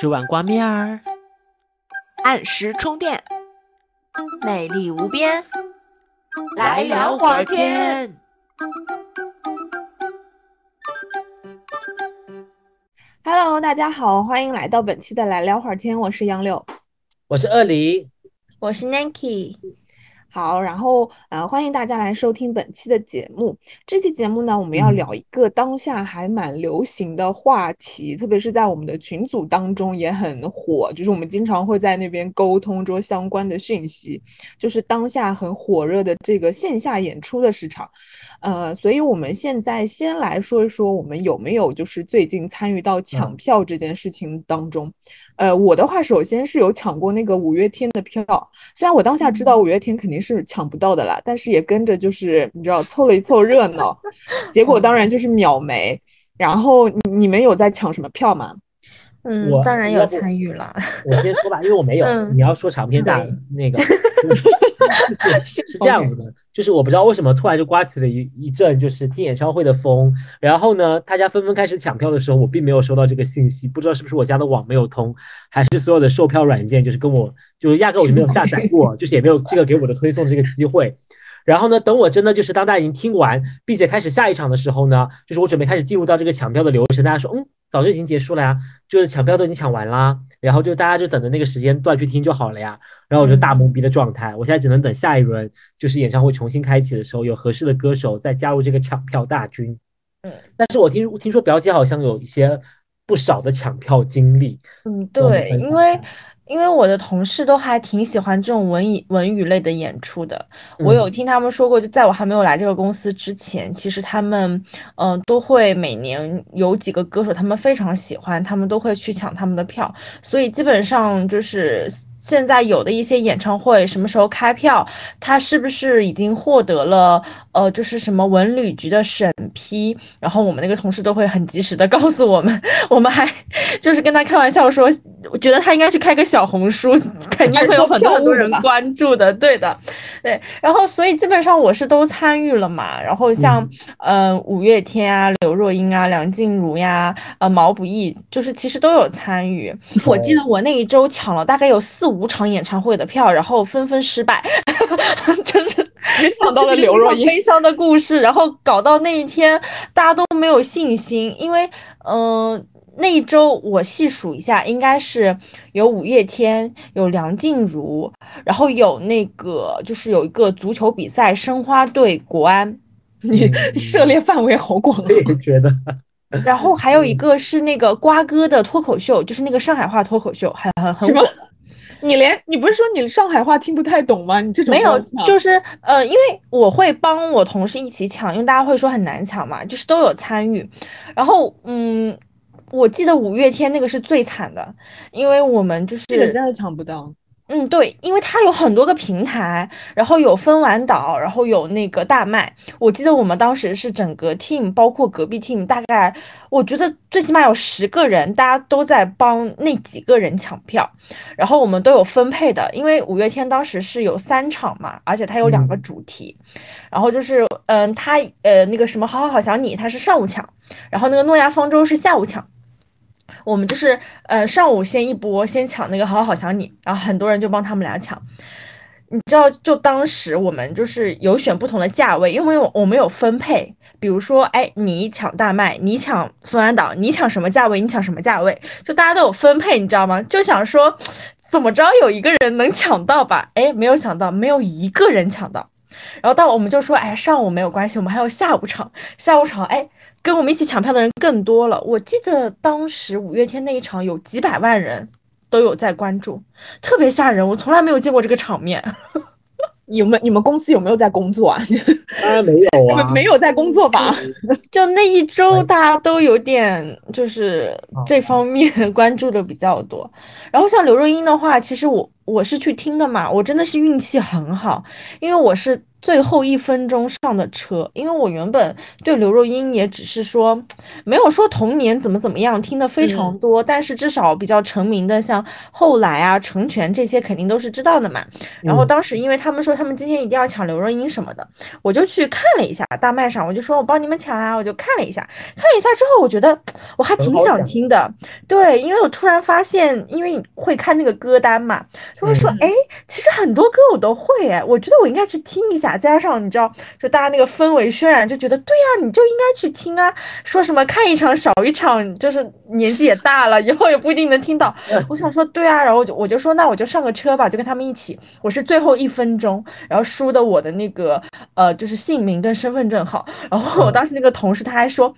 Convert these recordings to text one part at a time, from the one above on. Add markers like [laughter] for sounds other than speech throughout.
吃碗挂面儿，按时充电，美丽无边，来聊会儿天。Hello，大家好，欢迎来到本期的来聊会儿天，我是杨柳。我是二黎，我是 Nanky。好，然后呃，欢迎大家来收听本期的节目。这期节目呢，我们要聊一个当下还蛮流行的话题，特别是在我们的群组当中也很火，就是我们经常会在那边沟通着相关的讯息，就是当下很火热的这个线下演出的市场。呃，所以我们现在先来说一说，我们有没有就是最近参与到抢票这件事情当中。呃，我的话，首先是有抢过那个五月天的票，虽然我当下知道五月天肯定是抢不到的啦，但是也跟着就是你知道凑了一凑热闹，结果当然就是秒没。然后你们有在抢什么票吗？嗯我，当然有参与了。我先说吧，因为我没有。嗯你要说长篇大对那个，是 [laughs] 是这样子的，[laughs] 就是我不知道为什么突然就刮起了一一阵就是听演唱会的风，然后呢，大家纷纷开始抢票的时候，我并没有收到这个信息，不知道是不是我家的网没有通，还是所有的售票软件就是跟我就是压根我就没有下载过，就是也没有这个给我的推送这个机会。然后呢，等我真的就是当大家已经听完，并且开始下一场的时候呢，就是我准备开始进入到这个抢票的流程，大家说，嗯，早就已经结束了呀，就是抢票都已经抢完啦，然后就大家就等着那个时间段去听就好了呀。然后我就大懵逼的状态，我现在只能等下一轮就是演唱会重新开启的时候，有合适的歌手再加入这个抢票大军。嗯，但是我听听说表姐好像有一些不少的抢票经历，嗯，对，因为因为我的同事都还挺喜欢这种文艺文娱类的演出的。我有嗯听他们说过，就在我还没有来这个公司之前，其实他们嗯、呃都会每年有几个歌手，他们非常喜欢，他们都会去抢他们的票。所以基本上就是现在有的一些演唱会什么时候开票，他是不是已经获得了呃就是什么文旅局的审批？然后我们那个同事都会很及时的告诉我们，[laughs] 我们还 [laughs] 就是跟他开玩笑说，我觉得他应该去开个小红书，肯定会有很多很多人关注的。对的，对。然后所以基本上我是都参与了嘛。然后像嗯呃五月天啊、刘若英啊、梁静茹呀、呃毛不易，就是其实都有参与。我记得我那一周抢了大概有四五场演唱会的票，然后纷纷失败，[laughs] 就是只想到了刘若英。悲伤的故事，然后搞到那一天大家都没有信心，因为嗯、呃那一周我细数一下，应该是有五月天，有梁静茹，然后有那个就是有一个足球比赛，申花对国安，[laughs] 你嗯 [laughs] 涉猎范围好广啊我！也觉得，然后还有一个是那个瓜哥的脱口秀，就是那个上海话脱口秀，很很很火。你连你不是说你上海话听不太懂吗？你这种没有，就是呃，因为我会帮我同事一起抢，因为大家会说很难抢嘛，就是都有参与。然后嗯，我记得五月天那个是最惨的，因为我们就是这个真的抢不到。嗯，对，因为它有很多个平台，然后有分完岛，然后有那个大麦。我记得我们当时是整个 team，包括隔壁 team，大概我觉得最起码有十个人，大家都在帮那几个人抢票，然后我们都有分配的，因为五月天当时是有三场嘛，而且它有两个嗯主题，然后就是嗯，他呃那个什么好好好想你，他是上午抢，然后那个诺亚方舟是下午抢。我们就是呃上午先一波先抢那个好好想你，然后很多人就帮他们俩抢。你知道，就当时我们就是有选不同的价位，因为我我们有分配，比如说，哎，你抢大麦，你抢凤安岛，你抢什么价位，你抢什么价位，就大家都有分配，你知道吗？就想说，怎么着有一个人能抢到吧？哎，没有想到，没有一个人抢到。然后到我们就说，哎，上午没有关系，我们还有下午场，下午场，哎，跟我们一起抢票的人更多了。我记得当时五月天那一场有几百万人都有在关注，特别吓人，我从来没有见过这个场面。[laughs] 有没有你们公司有没有在工作啊？当然没有啊，[laughs] 没有在工作吧？[laughs] 就那一周，大家都有点就是这方面关注的比较多。然后像刘若英的话，其实我我是去听的嘛，我真的是运气很好，因为我是最后一分钟上的车，因为我原本对刘若英也只是说，没有说童年怎么怎么样，听的非常多，但是至少比较成名的，像后来啊、成全这些肯定都是知道的嘛。然后当时因为他们说他们今天一定要抢刘若英什么的，我就去看了一下大麦上，我就说我帮你们抢啊，我就看了一下，看了一下之后，我觉得我还挺想听的，对，因为我突然发现，因为会看那个歌单嘛，就会说，哎，其实很多歌我都会，哎，我觉得我应该去听一下。加上你知道，就大家那个氛围渲染，就觉得对呀，你就应该去听啊。说什么看一场少一场，就是年纪也大了，以后也不一定能听到。[laughs] 我想说对啊，然后我就我就说那我就上个车吧，就跟他们一起。我是最后一分钟，然后输的我的那个呃就是姓名跟身份证号。然后我当时那个同事他还说，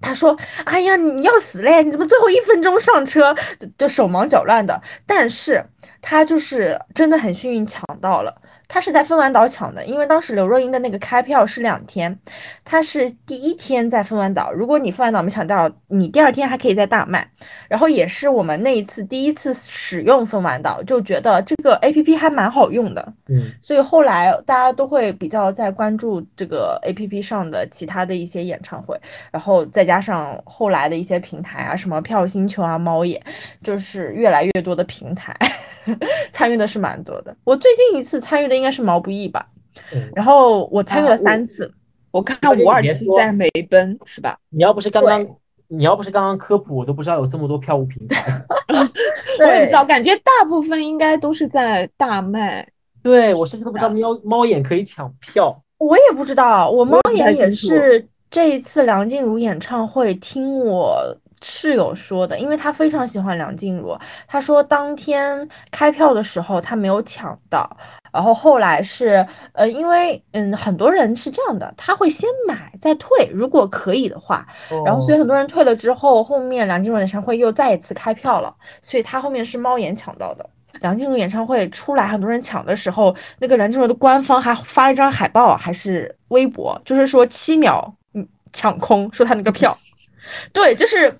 他说哎呀你要死嘞，你怎么最后一分钟上车，就手忙脚乱的。但是他就是真的很幸运抢到了。他是在分完岛抢的，因为当时刘若英的那个开票是两天，他是第一天在分完岛，如果你分完岛没抢到，你第二天还可以在大卖。然后也是我们那一次第一次使用分完岛，就觉得这个 A P P 还蛮好用的，嗯，所以后来大家都会比较在关注这个 A P P 上的其他的一些演唱会，然后再加上后来的一些平台啊，什么票星球啊、猫眼，就是越来越多的平台 [laughs] 参与的是蛮多的。我最近一次参与的。应该是毛不易吧，然后我参与了三次，我看五二七在梅奔是吧？你要不是刚刚，你要不是刚刚科普，我都不知道有这么多票务平台。[laughs] 我也不知道，感觉大部分应该都是在大麦。对我甚至都不知道猫猫眼可以抢票，我也不知道。我猫眼也是这一次梁静茹演唱会听我。室友说的，因为他非常喜欢梁静茹。他说当天开票的时候他没有抢到，然后后来是呃，因为嗯很多人是这样的，他会先买再退，如果可以的话，然后所以很多人退了之后，后面梁静茹演唱会又再一次开票了，所以他后面是猫眼抢到的。梁静茹演唱会出来很多人抢的时候，那个梁静茹的官方还发了一张海报还是微博，就是说七秒嗯抢空，说他那个票，[laughs] 对，就是。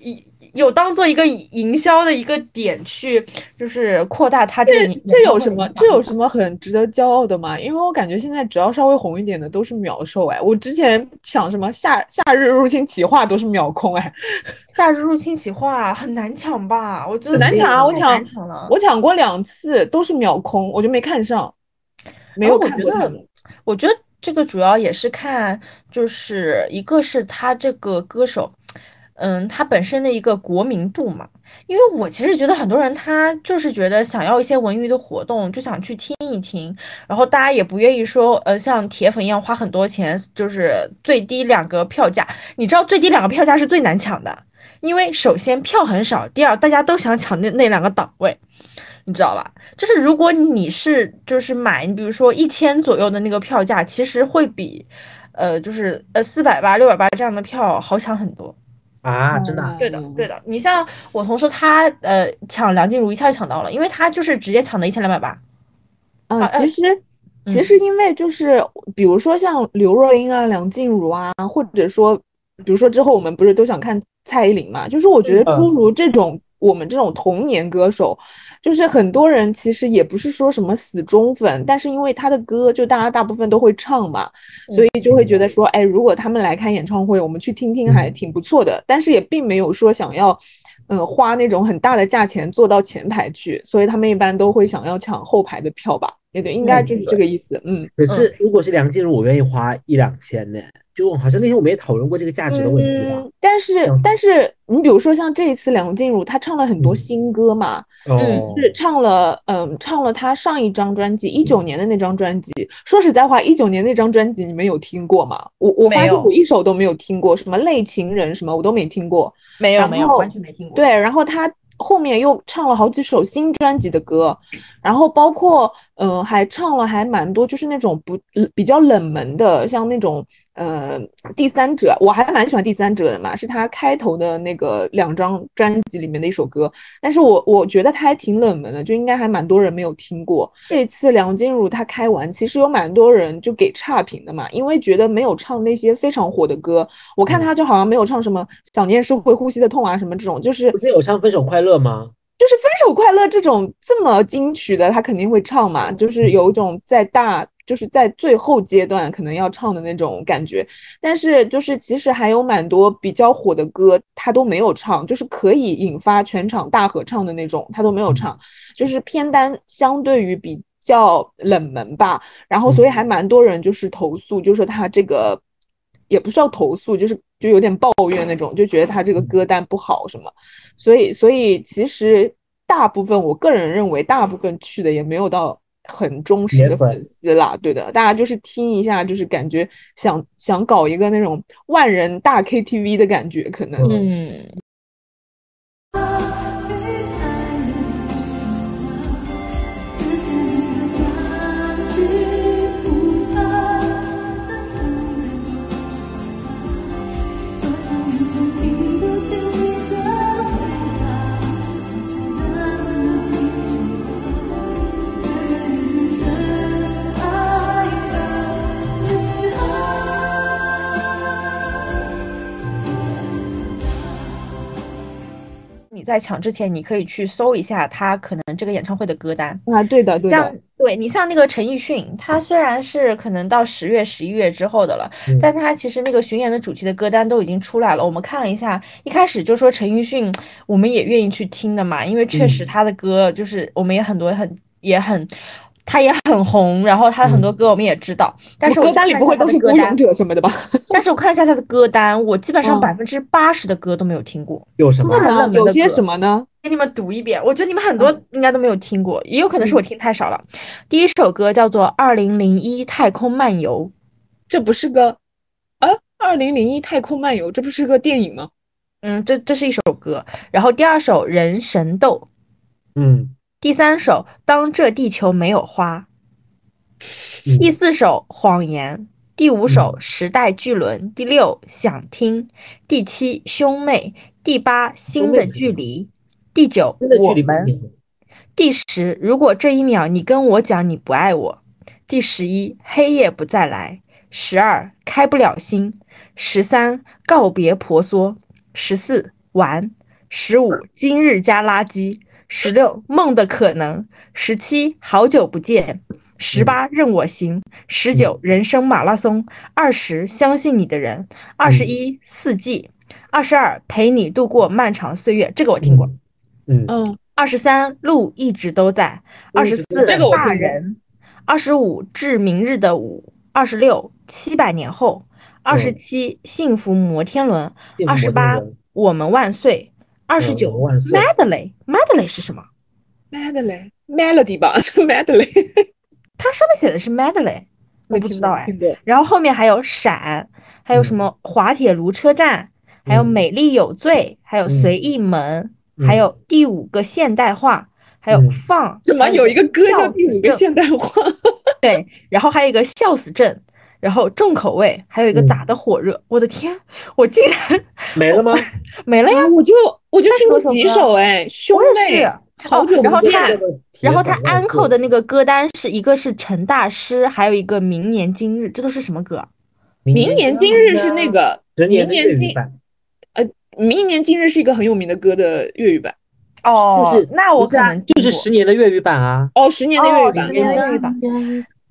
有有当做一个营销的一个点去，就是扩大它这个。这有什么？这有什么很值得骄傲的吗？因为我感觉现在只要稍微红一点的都是秒售哎。我之前抢什么夏夏日入侵企划都是秒空哎。[laughs] 夏日入侵企划很难抢吧？我觉得很难抢啊！我抢我抢过两次都是秒空，我就没看上。没有。我觉得这个主要也是看，就是一个是他这个歌手。嗯，他本身的一个国民度嘛，因为我其实觉得很多人他就是觉得想要一些文娱的活动，就想去听一听，然后大家也不愿意说，呃，像铁粉一样花很多钱，就是最低两个票价。你知道最低两个票价是最难抢的，因为首先票很少，第二大家都想抢那那两个档位，你知道吧？就是如果你是就是买，你比如说一千左右的那个票价，其实会比，呃，就是呃四百八、六百八这样的票好抢很多。啊，真的，对的，对的。你像我同事，他呃抢梁静茹一下就抢到了，因为他就是直接抢的一千两百八。啊，其实其实因为就是比如说像刘若英啊、梁静茹啊，或者说比如说之后我们不是都想看蔡依林嘛？就是我觉得诸如这种。我们这种童年歌手，就是很多人其实也不是说什么死忠粉，但是因为他的歌就大家大部分都会唱嘛，所以就会觉得说，哎，如果他们来开演唱会，我们去听听还挺不错的。但是也并没有说想要，嗯，花那种很大的价钱坐到前排去，所以他们一般都会想要抢后排的票吧？也对，应该就是这个意思。嗯，可是如果是梁静茹，我愿意花一两千呢。就好像那天我们也讨论过这个价值的问题吧。但是，但是你比如说像这一次梁静茹，她唱了很多新歌嘛，嗯，是唱了，嗯，唱了她上一张专辑一九年的那张专辑。说实在话，一九年那张专辑你们有听过吗？我我发现我一首都没有听过，什么泪情人什么我都没听过，没有没有完全没听过。对，然后她后面又唱了好几首新专辑的歌，然后包括嗯还唱了还蛮多就是那种不比较冷门的，像那种。呃，第三者我还蛮喜欢第三者的嘛，是他开头的那个两张专辑里面的一首歌，但是我我觉得他还挺冷门的，就应该还蛮多人没有听过。这次梁静茹她开完，其实有蛮多人就给差评的嘛，因为觉得没有唱那些非常火的歌。我看他就好像没有唱什么想念是会呼吸的痛啊什么这种，就是不是有唱分手快乐吗？就是分手快乐这种这么金曲的，他肯定会唱嘛，就是有一种在大。就是在最后阶段可能要唱的那种感觉。但是就是其实还有蛮多比较火的歌，他都没有唱，就是可以引发全场大合唱的那种，他都没有唱，就是片单相对于比较冷门吧。然后所以还蛮多人就是投诉，就说他这个也不需要投诉，就是就有点抱怨那种，就觉得他这个歌单不好什么。所以所以其实。大部分我个人认为，大部分去的也没有到很忠实的粉丝啦，对的，大家就是听一下，就是感觉想想搞一个那种万人大 KTV 的感觉，可能，嗯。在抢之前，你可以去搜一下他可能这个演唱会的歌单啊，对的，对的。像对你像那个陈奕迅，他虽然是可能到十月、十一月之后的了，但他其实那个巡演的主题的歌单都已经出来了。我们看了一下，一开始就说陈奕迅，我们也愿意去听的嘛，因为确实他的歌就是我们也很多很也很。他也很红，然后他的很多歌我们也知道，但是歌单里不会都是孤勇者什么的吧？[laughs] 但是我看了一下他的歌单，我基本上百分之八十的歌都没有听过。有什么？有些什么呢？给你们读一遍，我觉得你们很多应该都没有听过，也有可能是我听太少了。第一首歌叫做《二零零一太空漫游》，这不是个啊？《二零零一太空漫游》这不是个电影吗？嗯，这这是一首歌。然后第二首《人神斗》，嗯。第三首，当这地球没有花。第四首，谎言。第五首，时代巨轮。第六，想听。第七，兄妹。第八，新的距离。第九，我们。第十，如果这一秒你跟我讲你不爱我。第十一，黑夜不再来。十二，开不了心。十三，告别婆娑。十四，玩。十五，今日加垃圾。十六梦的可能，十七好久不见，十八任我行，十九人生马拉松，二十相信你的人，二十一四季，二十二陪你度过漫长岁月，这个我听过，嗯。嗯，二十三路一直都在，二十四大人，二十五致明日的五，二十六七百年后，二十七幸福摩天轮，二十八我们万岁。二十九，medley，medley 是什么？medley，melody 吧，[laughs] 就 medley。它上面写的是 medley，[laughs] 我不知道哎。然后后面还有闪，还有什么滑铁卢车站，还有美丽有罪，还有随意门，还有第五个现代化，还有放。怎么有一个歌叫第五个现代化？[laughs] 对，然后还有一个笑死症。然后重口味，还有一个打的火热，我的天，我竟然 [laughs] 没了吗？没了呀，我就我就听过几首哎，兄妹，好久然后他，然后他安扣的那个歌单是一个是陈大师，还有一个明年今日，这都是什么歌？明年今日是那个明年今呃，明年今日是一个很有名的歌的粤语版哦，就是那我可能就是十年的粤语版啊，哦，十年的粤语版，十年的粤语版。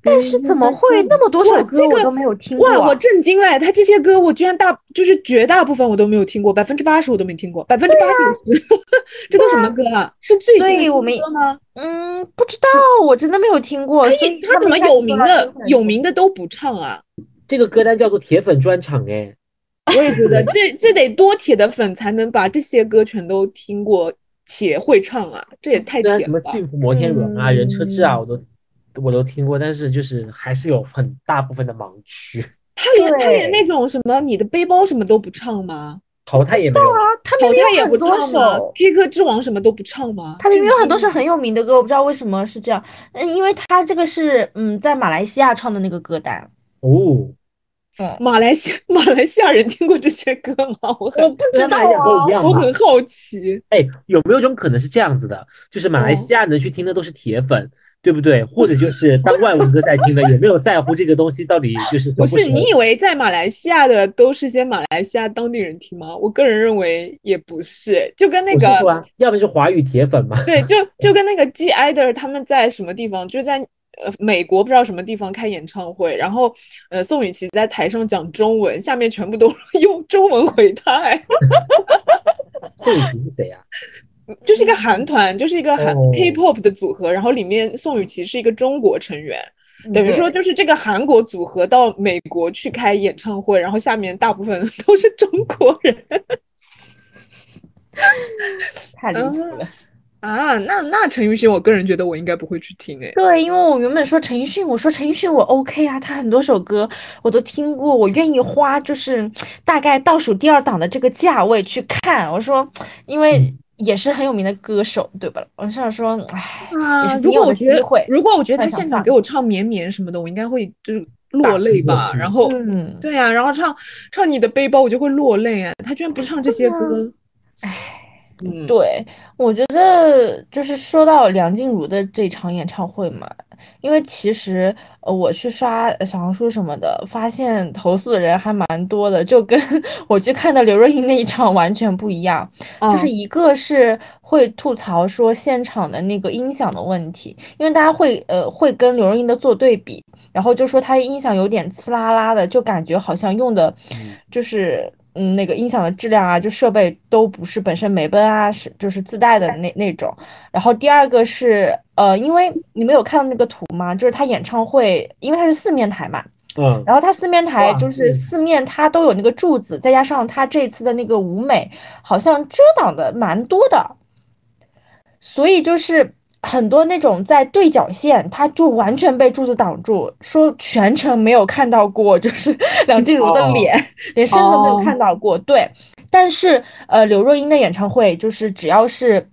但是怎么会那么多首歌我都没有听过？哇，我震惊了！他这些歌我居然大就是绝大部分我都没有听过，百分之八十我都没听过，百分之八九十，[laughs] 这都什么歌啊？是最近的歌吗？嗯，不知道，我真的没有听过。他他怎么有名的有名的都不唱啊？这个歌单叫做铁粉专场哎，[laughs] 我也觉得这这得多铁的粉才能把这些歌全都听过且会唱啊？这也太铁了吧！什么幸福摩天轮啊，人车志啊，我都。我都听过，但是就是还是有很大部分的盲区。[laughs] 他连他连那种什么你的背包什么都不唱吗？淘汰也没有啊，他明明有很多首 K 歌之王什么都不唱吗？他明明有很多首很有名的歌，我不知道为什么是这样。嗯，因为他这个是嗯在马来西亚唱的那个歌单哦。嗯，马来西 [laughs] 马来西亚人听过这些歌吗？我我不知道啊，我很好奇。哎，有没有一种可能是这样子的？就是马来西亚能去听的都是铁粉。对不对？或者就是 [laughs] 当外文歌在听的，也没有在乎这个东西到底就是不是？你以为在马来西亚的都是些马来西亚当地人听吗？我个人认为也不是，就跟那个，要不是华语铁粉嘛。对，就就跟那个 G I 的他们在什么地方？就在呃美国不知道什么地方开演唱会，然后呃宋雨琦在台上讲中文，下面全部都 [laughs] 用中文回他，哎，[laughs] 宋雨琦是谁呀？就是一个韩团，就是一个韩哦。K-pop 的组合，然后里面宋雨琦是一个中国成员，等于说就是这个韩国组合到美国去开演唱会，然后下面大部分都是中国人。[laughs] 太离谱了。啊。那那陈奕迅，我个人觉得我应该不会去听，诶，对，因为我原本说陈奕迅，我说陈奕迅我 OK 啊，他很多首歌我都听过，我愿意花就是大概倒数第二档的这个价位去看。我说，因为也是很有名的歌手，对吧？我想说，唉，如果我觉得，如果我觉得他现场给我唱绵绵什么的，我应该会就是落泪吧。然后，嗯，对啊，然后唱唱你的背包，我就会落泪啊。他居然不唱这些歌，唉，嗯，对，我觉得就是说到梁静茹的这场演唱会嘛，因为其实呃我去刷呃小红书什么的，发现投诉的人还蛮多的，就跟 [laughs] 我去看的刘若英那一场完全不一样。就是嗯一个是会吐槽说现场的那个音响的问题，因为大家会呃会跟刘若英的做对比，然后就说她音响有点呲啦啦的，就感觉好像用的就是嗯那个音响的质量啊，就设备都不是本身美奔啊，是就是自带的那那种。然后第二个是呃，因为你们有看到那个图吗？就是他演唱会，因为它是四面台嘛，嗯，然后它四面台就是嗯。四面它都有那个柱子，再加上它这次的那个舞美，好像遮挡的蛮多的，所以就是很多那种在对角线，它就完全被柱子挡住，说全程没有看到过，就是 [laughs] 梁静茹的哦。脸，连身子都没有哦。看到过。对，但是呃，刘若英的演唱会就是只要是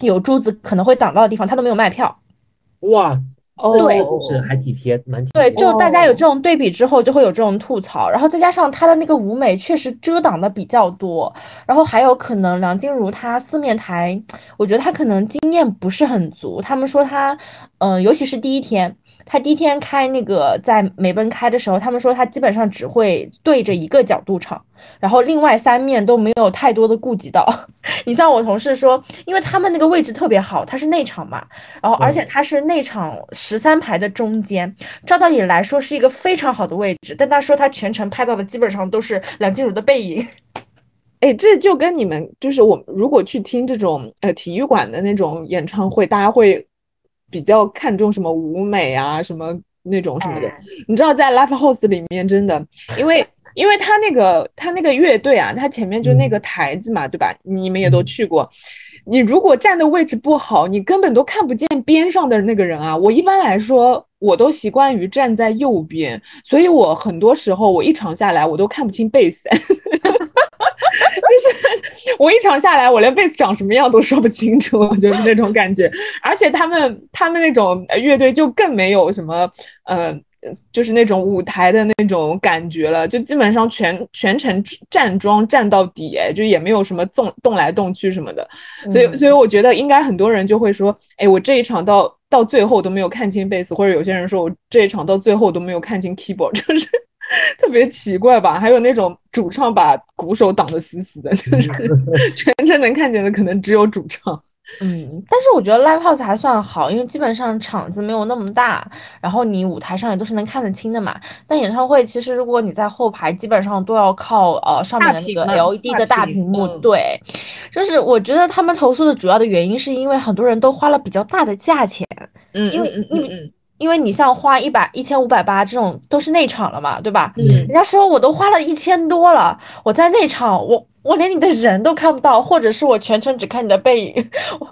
有柱子可能会挡到的地方，他都没有卖票。哇，哦，对是还体贴，蛮体对，就大家有这种对比之后，就会有这种吐槽，然后再加上他的那个舞美确实遮挡的比较多，然后还有可能梁静茹她四面台，我觉得她可能经验不是很足。他们说她，嗯、尤其是第一天，她第一天开那个在梅奔开的时候，他们说他基本上只会对着一个角度唱，然后另外三面都没有太多的顾及到。[laughs] 你像我同事说，因为他们那个位置特别好，他是内场嘛，然后而且他是内场十三排的中间，照道理来说是一个非常好的位置，但他说他全程拍到的基本上都是梁静茹的背影。[laughs] 哎，这就跟你们就是我如果去听这种呃体育馆的那种演唱会，大家会比较看重什么舞美啊，什么那种什么的。你知道，在 live house 里面真的，因为因为他那个他那个乐队啊，他前面就那个台子嘛，对吧？你们也都去过。你如果站的位置不好，你根本都看不见边上的那个人啊。我一般来说，我都习惯于站在右边，所以我很多时候我一场下来，我都看不清贝斯。[laughs] 就是我一场下来，我连贝斯长什么样都说不清楚，[laughs] 就是那种感觉。而且他们他们那种呃乐队就更没有什么呃，就是那种舞台的那种感觉了，就基本上全全程站桩站到底，哎，就也没有什么动动来动去什么的。所以所以我觉得应该很多人就会说，哎，我这一场到到最后都没有看清贝斯，或者有些人说我这一场到最后都没有看清 keyboard，就是 [laughs] 特别奇怪吧？还有那种主唱把鼓手挡得死死的，就是全程能看见的可能只有主唱。[laughs] 嗯，但是我觉得 live house 还算好，因为基本上场子没有那么大，然后你舞台上也都是能看得清的嘛。但演唱会其实如果你在后排，基本上都要靠呃上面的那个 LED 的大屏幕。嗯对，就是我觉得他们投诉的主要的原因是因为很多人都花了比较大的价钱，嗯因为嗯因为嗯因为你像花一百一千五百八这种都是内场了嘛，对吧？嗯人家说我都花了一千多了，我在内场，我我连你的人都看不到，或者是我全程只看你的背影，我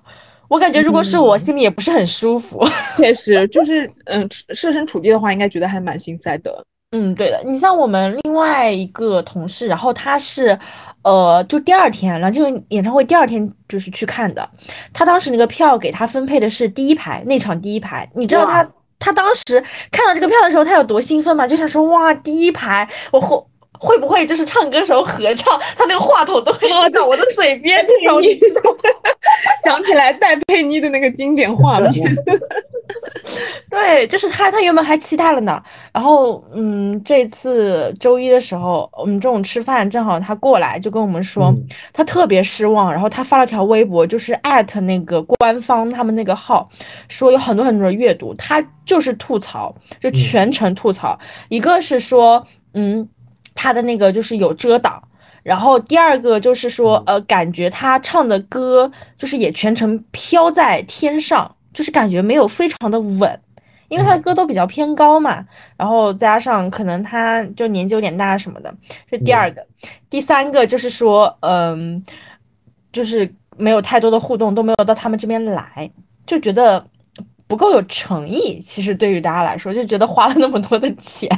我感觉如果是我，嗯心里也不是很舒服。[laughs] 确实就是嗯，设身处地的话，应该觉得还蛮心塞的。嗯，对的，你像我们另外一个同事，然后他是，呃，就第二天，然后就是演唱会第二天就是去看的，他当时那个票给他分配的是第一排，内场第一排，你知道他他当时看到这个票的时候，他有多兴奋嘛？就想说哇，第一排，我后会不会就是唱歌时候合唱，他那个话筒都会到我的嘴边这种，你知道吗？[laughs] 想起来戴佩妮的那个经典画面。[laughs] 对，就是他，他原本还期待了呢。然后，嗯，这次周一的时候，我们中午吃饭，正好他过来就跟我们说，嗯他特别失望。然后他发了条微博，就是艾特那个官方他们那个号，说有很多很多的阅读，他就是吐槽，就全程吐槽。一个是说，嗯，他的那个就是有遮挡。然后第二个就是说，呃，感觉他唱的歌就是也全程飘在天上，就是感觉没有非常的稳，因为他的歌都比较偏高嘛。然后加上可能他就年纪有点大什么的，这第二个。第三个就是说，嗯，就是没有太多的互动，都没有到他们这边来，就觉得不够有诚意。其实对于大家来说，就觉得花了那么多的钱。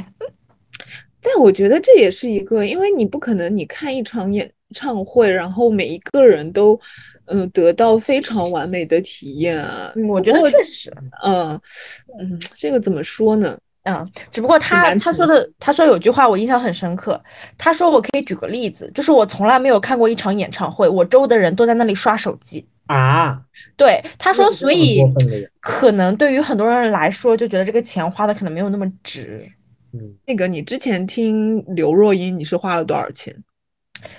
但我觉得这也是一个，因为你不可能你看一场演唱会，然后每一个人都，嗯、得到非常完美的体验啊。嗯我觉得确实，嗯嗯，这个怎么说呢？嗯，只不过他他说的，他说有句话我印象很深刻。他说我可以举个例子，就是我从来没有看过一场演唱会，我周围的人都在那里刷手机。啊，对，他说，所以可能对于很多人来说，就觉得这个钱花的可能没有那么值。嗯，那个你之前听刘若英，你是花了多少钱？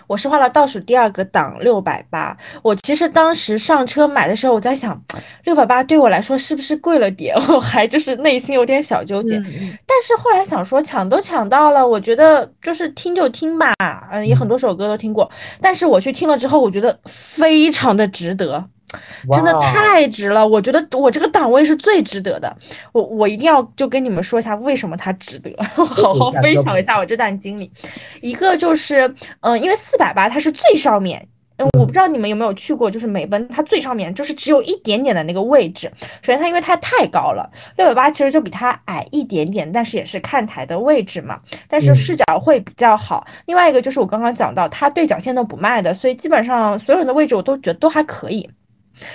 我是花了倒数第二个档六百八。我其实当时上车买的时候，我在想，六百八对我来说是不是贵了点？[laughs] 我还就是内心有点小纠结。但是后来想说，抢都抢到了，我觉得就是听就听吧，嗯，也很多首歌都听过。但是我去听了之后，我觉得非常的值得，真的太值了。我觉得我这个档位是最值得的。我我一定要就跟你们说一下为什么它值得，[laughs] 好好分享一下我这段经历。一个就是，嗯、因为四百八它是最上面。嗯，我不知道你们有没有去过，就是美奔，它最上面就是只有一点点的那个位置。首先，它因为它太高了，六百八其实就比它矮一点点，但是也是看台的位置嘛，但是嗯视角会比较好。另外一个就是我刚刚讲到，它对角线都不卖的，所以基本上所有人的位置我都觉得都还可以。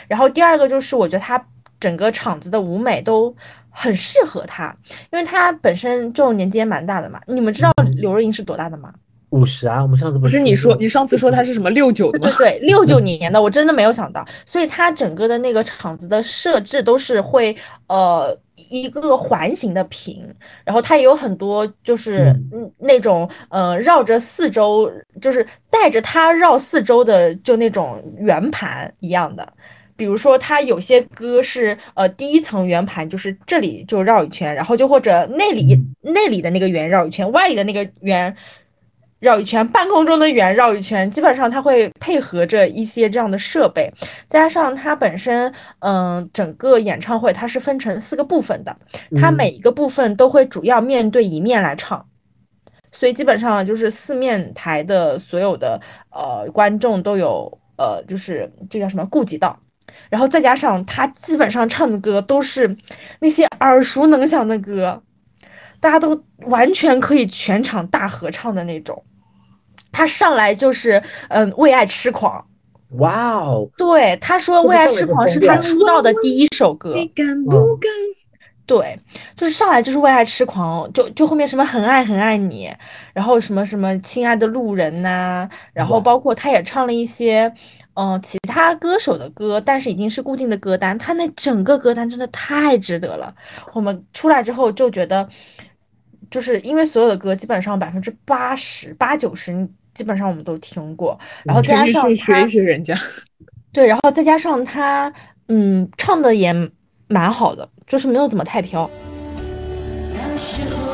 然后第二个就是我觉得他整个场子的舞美都很适合他，因为他本身就年纪也蛮大的嘛。你们知道嗯刘若英是多大的吗？五十啊，我们上次不不是是你说你上次说他是什么六九的吗？对对，六九年的，我真的没有想到，所以他整个的那个场子的设置都是会呃一个环形的屏，然后它也有很多就是嗯那种呃绕着四周，就是带着它绕四周的就那种圆盘一样的。比如说，它有些歌是呃第一层圆盘，就是这里就绕一圈，然后就或者内里内里的那个圆绕一圈，外里的那个圆绕一圈，半空中的圆绕一圈，基本上它会配合着一些这样的设备，加上它本身，嗯、整个演唱会它是分成四个部分的，它嗯。每一个部分都会主要面对一面来唱，所以基本上就是四面台的所有的呃观众都有呃就是这叫什么顾及到。然后再加上他基本上唱的歌都是那些耳熟能详的歌，大家都完全可以全场大合唱的那种。他上来就是嗯为爱痴狂，哇哦，对他说为爱痴狂是他出道的第一首歌，你敢不敢？对，就是上来就是为爱痴狂，就就后面什么很爱很爱你，然后什么什么亲爱的路人呐、然后包括他也唱了一些，嗯、其他歌手的歌，但是已经是固定的歌单，他那整个歌单真的太值得了。我们出来之后就觉得，就是因为所有的歌基本上百分之八十八九十基本上我们都听过，然后再加上他去学一学人家。[laughs] 对，然后再加上他，嗯，唱的也蛮好的，就是没有怎么太飘。那时候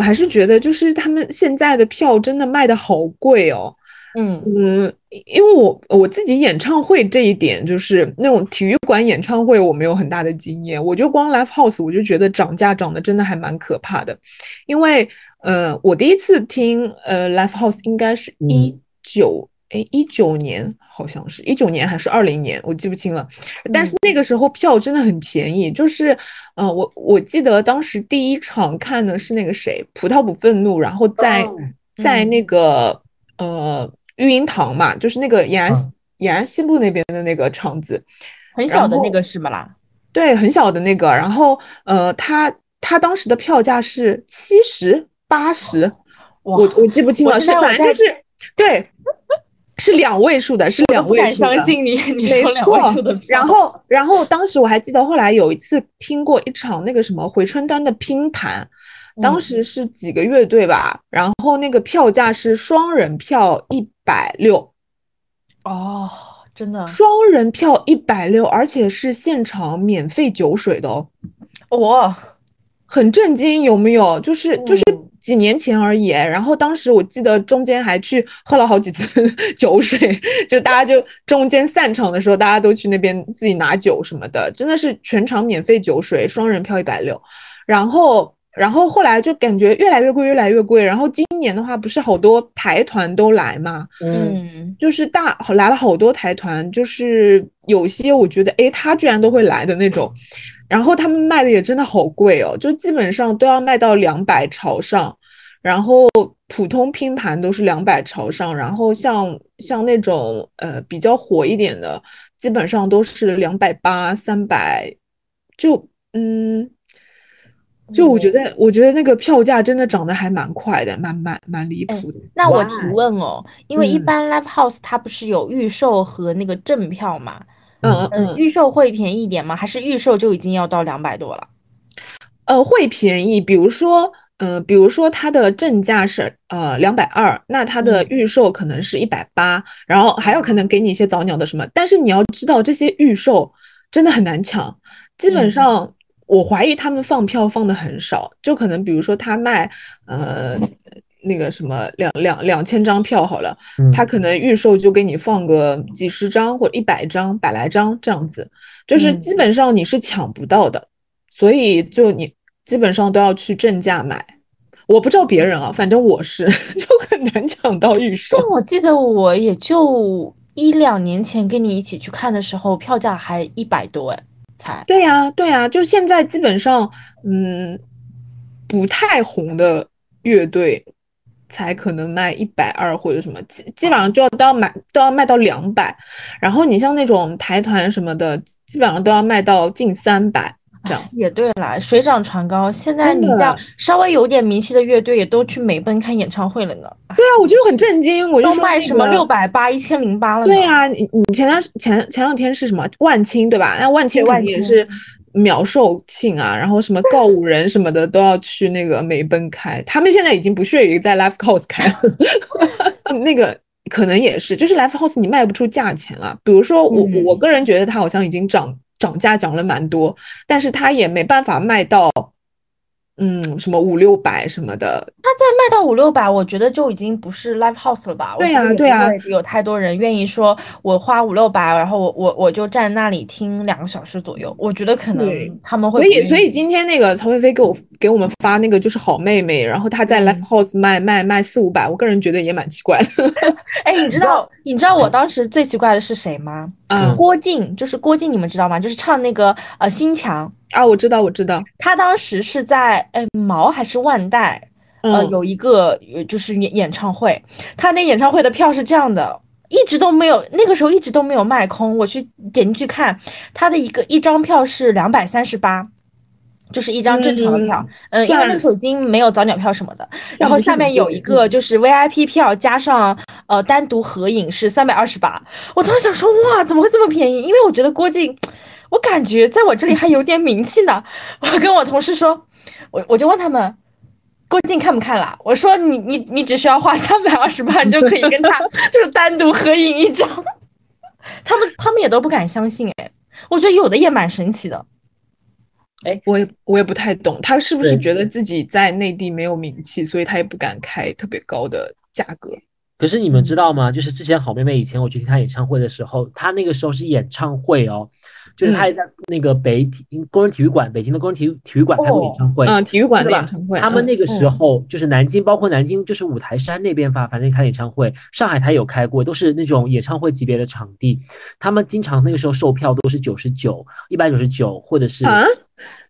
我还是觉得就是他们现在的票真的卖的好贵哦。嗯嗯，因为我我自己演唱会这一点，就是那种体育馆演唱会，我没有很大的经验。我就光 live house，我就觉得涨价涨得真的还蛮可怕的。因为呃，我第一次听呃 live house 应该是一九哎一九年，好像是一九年还是二零年，我记不清了。但是那个时候票真的很便宜，就是呃，我我记得当时第一场看的是那个谁，葡萄不愤怒，然后在哦在那个呃。育婴堂嘛，就是那个延安嗯延安西路那边的那个场子，很小的那个是吗啦？对，很小的那个。然后呃，他他当时的票价是七十八十，我我记不清了，是反正就是对，是两位数的，是两位数的。相信你，[laughs] 你没说两位数的票，然后，然后当时我还记得，后来有一次听过一场那个什么回春丹的拼盘，当嗯时是几个乐队吧，然后那个票价是双人票一百六，哦，真的，双人票一百六，而且是现场免费酒水的哦，哇，很震惊，有没有？就是就是嗯几年前而已，然后当时我记得中间还去喝了好几次 [laughs] 酒水，就大家就中间散场的时候，大家都去那边自己拿酒什么的，真的是全场免费酒水，双人票一百六，然后。然后后来就感觉越来越贵，越来越贵。然后今年的话，不是好多台团都来嘛，嗯，嗯，就是大来了好多台团，就是有些我觉得，诶，他居然都会来的那种，然后他们卖的也真的好贵哦，就基本上都要卖到两百朝上，然后普通拼盘都是两百朝上，然后像像那种呃比较火一点的，基本上都是两百八、三百，就嗯。就我觉得，我觉得那个票价真的涨得还蛮快的，蛮蛮蛮离哎谱的。那我提问哦，因为一嗯般 live house 它不是有预售和那个正票嘛？嗯嗯，嗯，预售会便宜一点吗？还是预售就已经要到两百多了？呃，会便宜，比如说，呃，比如说它的正价是呃两百二，那它的嗯预售可能是一百八，然后还有可能给你一些早鸟的什么，但是你要知道这些预售真的很难抢，基本嗯上我怀疑他们放票放的很少，就可能比如说他卖呃那个什么两两两千张票好了，嗯他可能预售就给你放个几十张或者一百张、百来张这样子，就是嗯基本上你是抢不到的，所以就你基本上都要去正价买。我不知道别人啊，反正我是 [laughs] 就很难抢到预售但。我记得我也就一两年前跟你一起去看的时候，票价还一百多哎，才。对呀，对呀，就现在基本上，嗯，不太红的乐队才可能卖一百二或者什么，基基本上就要都要买都要卖到两百，然后你像那种台团什么的，基本上都要卖到近三百这样。也对啦，水涨船高。现在你像稍微有点名气的乐队，也都去美奔看演唱会了呢。对啊，我就很震惊，我就说卖什么六百八、一千零八了？对啊、你你前段前前两天是什么万青对吧？那万青肯对万青定也是秒售罄啊，然后什么告五人什么的都要去那个美奔开，他们现在已经不屑于在 live house 开了，[laughs] 那个可能也是，就是 live house 你卖不出价钱了。比如说我、嗯。我个人觉得它好像已经涨涨价涨了蛮多，但是它也没办法卖到嗯什么五六百什么的，卖到五六百，我觉得就已经不是 live house 了吧？对呀对呀有太多人愿意说，我花五六百，然后我我我就站那里听两个小时左右。我觉得可能他们会所以，所以今天那个曹菲菲给我给我们发那个就是好妹妹，然后她在 live 嗯 house 卖卖卖四五百，我个人觉得也蛮奇怪的 [laughs] 哎，你知道 [laughs] 你知道我当时最奇怪的是谁吗？啊郭靖，就是郭靖，你们知道吗？就是唱那个呃心墙，啊！我知道，我知道，他当时是在哎毛还是万代，呃嗯，有一个呃就是演演唱会，他那演唱会的票是这样的。一直都没有，那个时候一直都没有卖空。我去点进去看，他的一个一张票是两百三十八，就是一张正常的票。嗯，因为那个算时候已经没有早鸟票什么的。然后下面有一个就是 VIP 票加上呃单独合影是三百二十八。我当时想说，哇，怎么会这么便宜？因为我觉得郭靖，我感觉在我这里还有点名气呢。[laughs] 我跟我同事说，我我就问他们。郭靖看不看啦？我说你你你只需要花三百二十八，你就可以跟他 [laughs] 就是单独合影一张。[laughs] 他们他们也都不敢相信哎，我觉得有的也蛮神奇的。我也我也不太懂，他是不是觉得自己在内地没有名气，所以他也不敢开特别高的价格？可是你们知道吗？就是之前好妹妹以前我去听她演唱会的时候，她那个时候是演唱会哦，就是她也在那个北体工人体育馆，北京的工人体育体育馆开过演唱会。嗯，体育馆的对吧演唱会，嗯他们那个时候就是南京，包括南京就是五台山那边吧，反正开演唱会，上海台有开过，都是那种演唱会级别的场地。他们经常那个时候售票都是九十九、一百九十九，或者是啊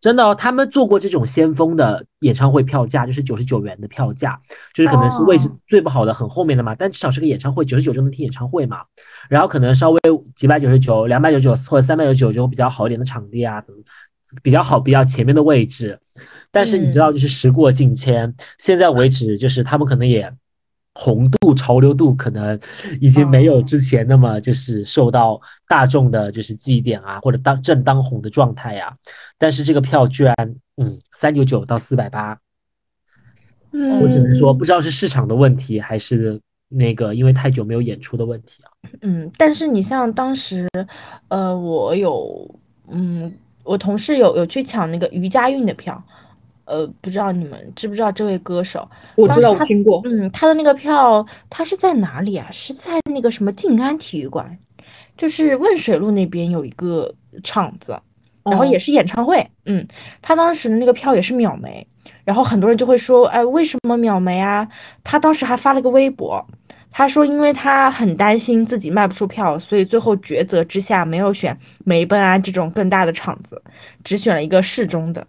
真的哦，他们做过这种先锋的演唱会票价，就是九十九元的票价，就是可能是位置哦最不好的很后面的嘛，但至少是个演唱会，九十九就能听演唱会嘛。然后可能稍微几百九十九、两百九十九或者三百九十九就比较好一点的场地啊，怎么比较好、比较前面的位置。但是你知道，就是时过境迁，现在为止，就是他们可能也红度、潮流度可能已经没有之前那么就是受到大众的就是记忆点啊，或者当正当红的状态呀、但是这个票居然，嗯，三九九到四百八，嗯。我只能说不知道是市场的问题，还是那个因为太久没有演出的问题啊。嗯，但是你像当时，呃，我有，嗯，我同事有有去抢那个余佳运的票，呃，不知道你们知不知道这位歌手？我知道，他我听过，嗯，他的那个票，他是在哪里啊？是在那个什么静安体育馆，就是汶水路那边有一个场子，然后也哦是演唱会。嗯，他当时的那个票也是秒没，然后很多人就会说，哎，为什么秒没啊？他当时还发了个微博，他说因为他很担心自己卖不出票，所以最后抉择之下没有选梅奔啊这种更大的场子，只选了一个适中的。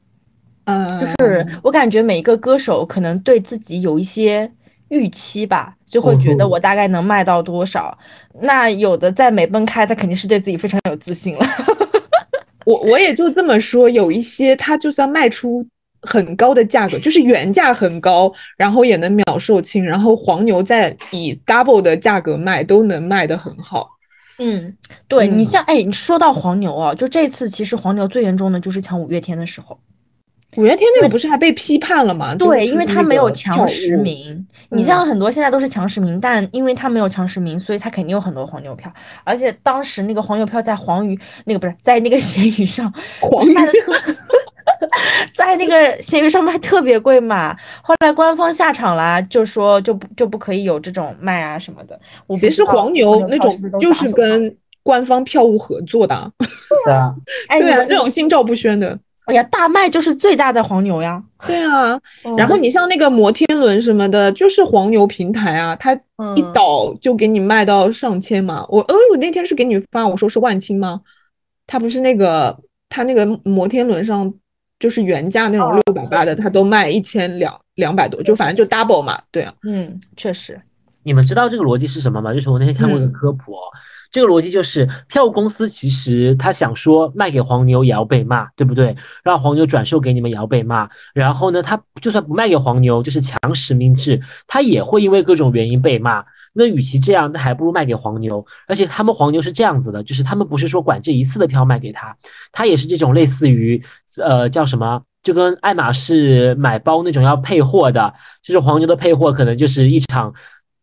嗯，就是我感觉每一个歌手可能对自己有一些预期吧，就会觉得我大概能卖到多少。那有的在美奔开，他肯定是对自己非常有自信了。[laughs] 我我也就这么说，有一些他就算卖出很高的价格，就是原价很高，然后也能秒售罄，然后黄牛再以 double 的价格卖，都能卖得很好。嗯，对你嗯像哎，你说到黄牛啊，就这次其实黄牛最严重的就是抢五月天的时候。五月天那个不是还被批判了吗？就是对，因为他没有强实。名。你嗯像很多现在都是强实名，但因为他没有强实名，所以他肯定有很多黄牛票。而且当时那个黄牛票在黄鱼那个不是在那个闲鱼上，黄卖的特，在那个闲 [laughs] 鱼上卖特别贵嘛。后来官方下场啦，就说就不就不可以有这种卖啊什么的。我其实黄牛那种就是跟官方票务合作的啊，对啊，哎，[laughs] 对啊，你们这种心照不宣的。哎呀，大麦就是最大的黄牛呀。对啊，然后嗯你像那个摩天轮什么的，就是黄牛平台啊，它一嗯倒就给你卖到上千嘛。我，哎，我那天是给你发，我说是万青吗？它不是那个，它那个摩天轮上就是原价那种哦六百八的，它都卖一千两两百多，就反正就 double 嘛。对啊，嗯，确实，你们知道这个逻辑是什么吗？就是我那天看过一个嗯科普哦，这个逻辑就是票务公司其实他想说卖给黄牛也要被骂，对不对？让黄牛转售给你们也要被骂。然后呢，他就算不卖给黄牛，就是强实名制，他也会因为各种原因被骂。那与其这样，那还不如卖给黄牛。而且他们黄牛是这样子的，就是他们不是说管这一次的票卖给他，他也是这种类似于呃叫什么，就跟爱马仕买包那种要配货的，就是黄牛的配货可能就是一场。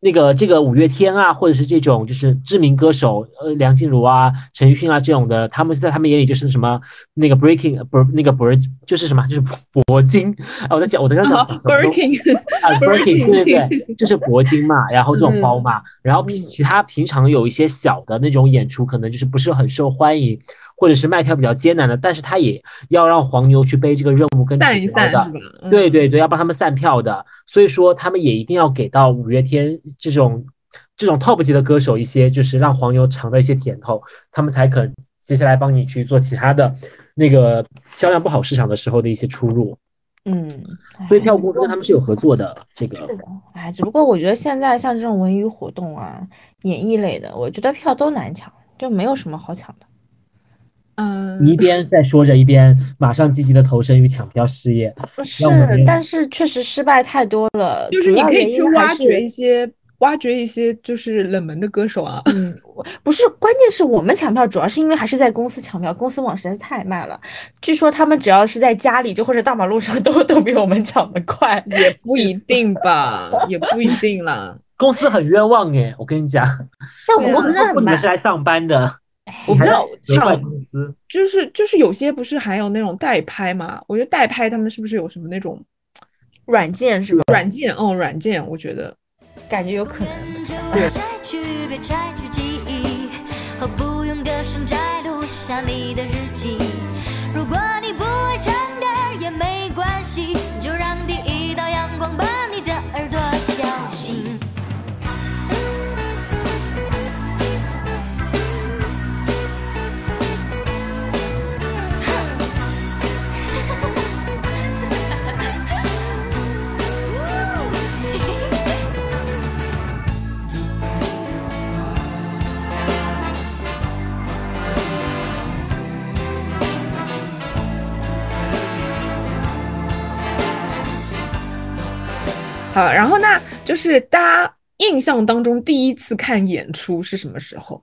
那个这个五月天啊，或者是这种就是知名歌手，呃，梁静茹啊、陈奕迅啊这种的，他们在他们眼里就是什么那个 breaking 不是那个铂就是什么就是铂金。啊，我在讲我在这讲什么啊 [laughs] breaking 对对对，就是铂金嘛，然后这种包嘛，然后平其他平常有一些小的那种演出，可能就是不是很受欢迎，或者是卖票比较艰难的，但是他也要让黄牛去背这个任务跟散一指标的对对对，要帮他们散票的，所以说他们也一定要给到五月天这种这种 top 级的歌手一些，就是让黄牛尝到一些甜头，他们才肯接下来帮你去做其他的那个销量不好市场的时候的一些出入。嗯，所以票务哎公司跟他们是有合作的，这个是的，哎，只不过我觉得现在像这种文娱活动啊、演艺类的，我觉得票都难抢，就没有什么好抢的。嗯，你一边在说着，一边马上积极的投身于抢票事业。是让我们，但是确实失败太多了，就是你可以去挖掘一些挖掘一些就是冷门的歌手啊。嗯，我不是，关键是我们抢票主要是因为还是在公司抢票，公司网实在是太慢了。据说他们只要是在家里就或者大马路上都 [laughs] 都比我们抢的快，也不一定吧，[laughs] 也不一定啦。公司很冤枉哎，我跟你讲，但我们公司真的很慢你们是。来上班的，我不知道。就是就是有些不是还有那种代拍嘛？我觉得代拍他们是不是有什么那种软件是吧？软件？嗯，软件我觉得感觉有可能。对摘去，别摘去记忆，和不用歌声摘录下你的日好，然后那就是大家印象当中第一次看演出是什么时候？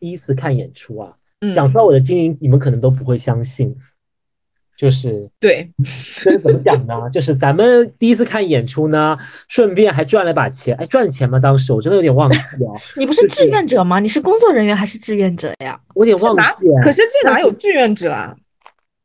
第一次看演出啊，嗯，讲出来我的经历，你们可能都不会相信。就是对，[laughs] 这是怎么讲呢？[laughs] 就是咱们第一次看演出呢，顺便还赚了把钱。哎，赚钱吗？当时我真的有点忘记了，[laughs] 你不是志愿者吗？你是工作人员还是志愿者呀？我有点忘哪记。可是这哪有志愿者啊？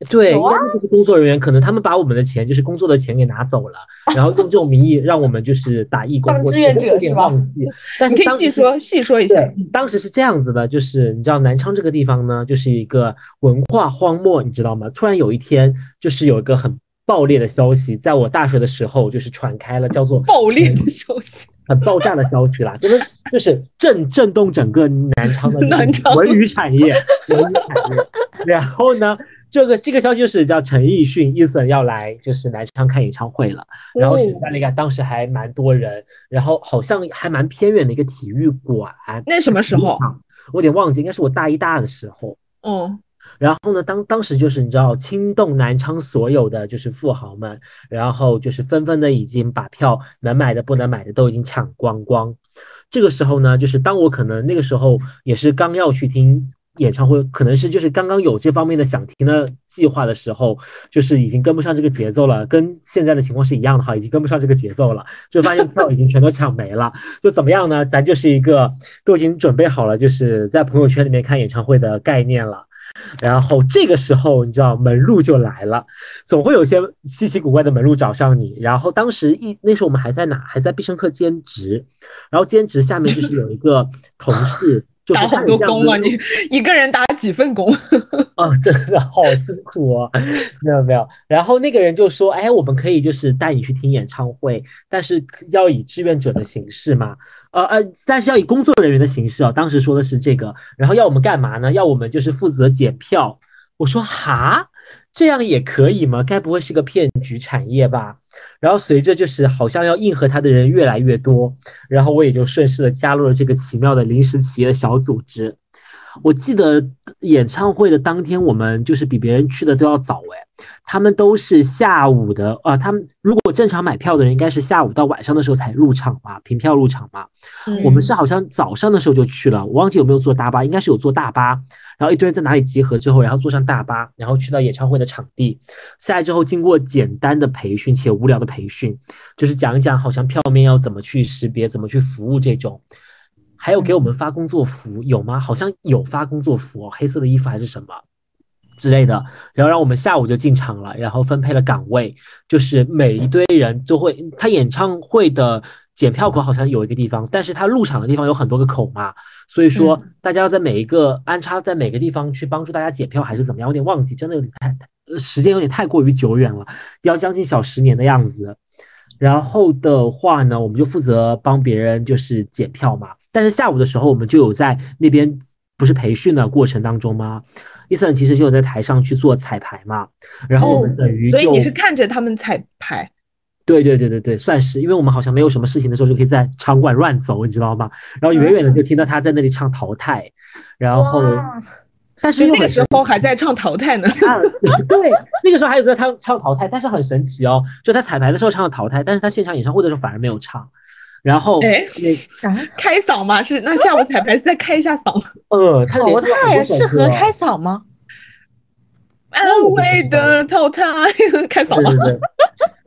对，有应该就是工作人员，可能他们把我们的钱，就是工作的钱给拿走了，然后用这种名义 [laughs] 让我们就是打义工。我当志愿者是吧忘记，但你可以细说细说一下。当时是这样子的，就是你知道南昌这个地方呢，就是一个文化荒漠，你知道吗？突然有一天，就是有一个很爆裂的消息，在我大学的时候就是传开了，叫做爆裂的消息，很爆炸的消息啦，就是就是震震动整个南昌的南昌文娱产业，文娱产业。然后呢，这个这个消息就是叫陈奕迅 Eason 要来就是南昌开演唱会了，然后选在了一个当时还蛮多人，然后好像还蛮偏远的一个体育馆。那什么时候？我有点忘记，应该是我大一大二的时候。嗯，然后呢，当当时就是你知道，惊动南昌所有的就是富豪们，然后就是纷纷的已经把票能买的不能买的都已经抢光光。这个时候呢，就是当我可能那个时候也是刚要去听演唱会，可能是就是刚刚有这方面的想听的计划的时候，就是已经跟不上这个节奏了，跟现在的情况是一样的哈，已经跟不上这个节奏了，就发现票已经全都抢没了，就怎么样呢？咱就是一个都已经准备好了，就是在朋友圈里面看演唱会的概念了。然后这个时候，你知道门路就来了，总会有些稀奇古怪的门路找上你。然后当时一那时候我们还在哪？还在必胜客兼职，然后兼职下面就是有一个同事，就是打好多工啊！你 [laughs] 一个人打几份工？[laughs] 啊，真的好辛苦哦。[laughs] 没有没有，然后那个人就说：“哎，我们可以就是带你去听演唱会，但是要以志愿者的形式嘛。”呃呃，但是要以工作人员的形式啊，当时说的是这个，然后要我们干嘛呢？要我们就是负责检票。我说哈，这样也可以吗？该不会是个骗局产业吧？然后随着就是好像要应和他的人越来越多，然后我也就顺势的加入了这个奇妙的临时企业的小组织。我记得演唱会的当天，我们就是比别人去的都要早哎，他们都是下午的啊，他们如果正常买票的人应该是下午到晚上的时候才入场嘛，凭票入场嘛。嗯我们是好像早上的时候就去了，我忘记有没有坐大巴，应该是有坐大巴，然后一堆人在哪里集合之后，然后坐上大巴，然后去到演唱会的场地，下来之后经过简单的培训且无聊的培训，就是讲一讲好像票面要怎么去识别，怎么去服务这种。还有给我们发工作服有吗？好像有发工作服哦，黑色的衣服还是什么之类的。然后让我们下午就进场了，然后分配了岗位，就是每一堆人就会。他演唱会的检票口好像有一个地方，但是他入场的地方有很多个口嘛，所以说大家要在每一个安插在每个地方去帮助大家检票还是怎么样？有点忘记，真的有点太呃时间有点太过于久远了，要将近小十年的样子。然后的话呢，我们就负责帮别人就是检票嘛。但是下午的时候，我们就有在那边不是培训的过程当中吗？伊森其实就有在台上去做彩排嘛。然后我们等于、哦所以你是看着他们彩排，对对对对对，算是，因为我们好像没有什么事情的时候，就可以在场馆乱走，你知道吗？然后远远的就听到他在那里唱《淘汰》，然后但是那个时候还在唱淘汰呢。[laughs] 啊，对，那个时候还有在他唱淘汰，但是很神奇哦，就他彩排的时候唱了淘汰，但是他现场演唱会的时候反而没有唱。然后，哎那开嗓嘛是那下午彩排是再开一下嗓，[laughs] 呃，淘汰适合开嗓吗？[laughs] 安慰的淘汰 [laughs] 开嗓嘛。对对对，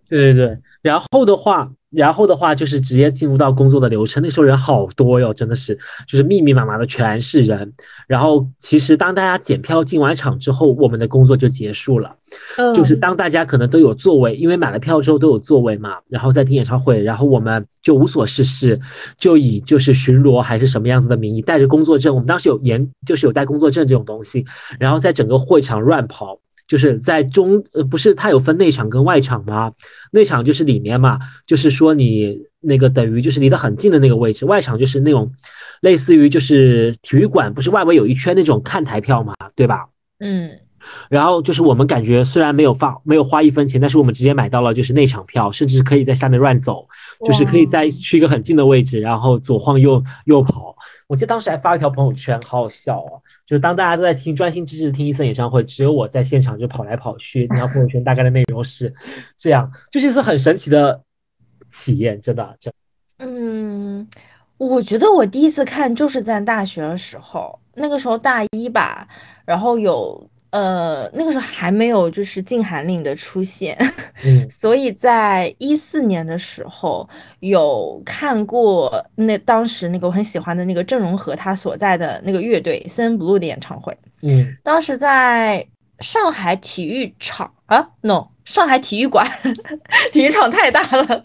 对对对。然后的话，然后的话就是直接进入到工作的流程。那时候人好多哟，真的是就是密密麻麻的全是人。然后其实当大家检票进完场之后，我们的工作就结束了。嗯就是当大家可能都有座位，因为买了票之后都有座位嘛，然后在听演唱会，然后我们就无所事事，就以就是巡逻还是什么样子的名义，带着工作证，我们当时有严就是有带工作证这种东西，然后在整个会场乱跑。就是在中呃不是它有分内场跟外场吗？内场就是里面嘛，就是说你那个等于就是离得很近的那个位置，外场就是那种类似于就是体育馆，不是外围有一圈那种看台票嘛，对吧？嗯，然后就是我们感觉虽然没有发没有花一分钱，但是我们直接买到了就是内场票，甚至可以在下面乱走，就是可以在去一个很近的位置，然后左晃右右跑。我记得当时还发了一条朋友圈，好好笑哦！就是当大家都在听专心致志地听伊森演唱会，只有我在现场就跑来跑去。那条朋友圈大概的内容是这样，就是一次很神奇的体验，真的，真的嗯，我觉得我第一次看就是在大学的时候，那个时候大一吧，然后有呃，那个时候还没有就是禁韩令的出现，嗯。[laughs] 所以在一四年的时候有看过那当时那个我很喜欢的那个郑容和他所在的那个乐队 CN Blue 的演唱会，嗯。当时在上海体育场啊，no，上海体育馆，[laughs] 体育场太大了，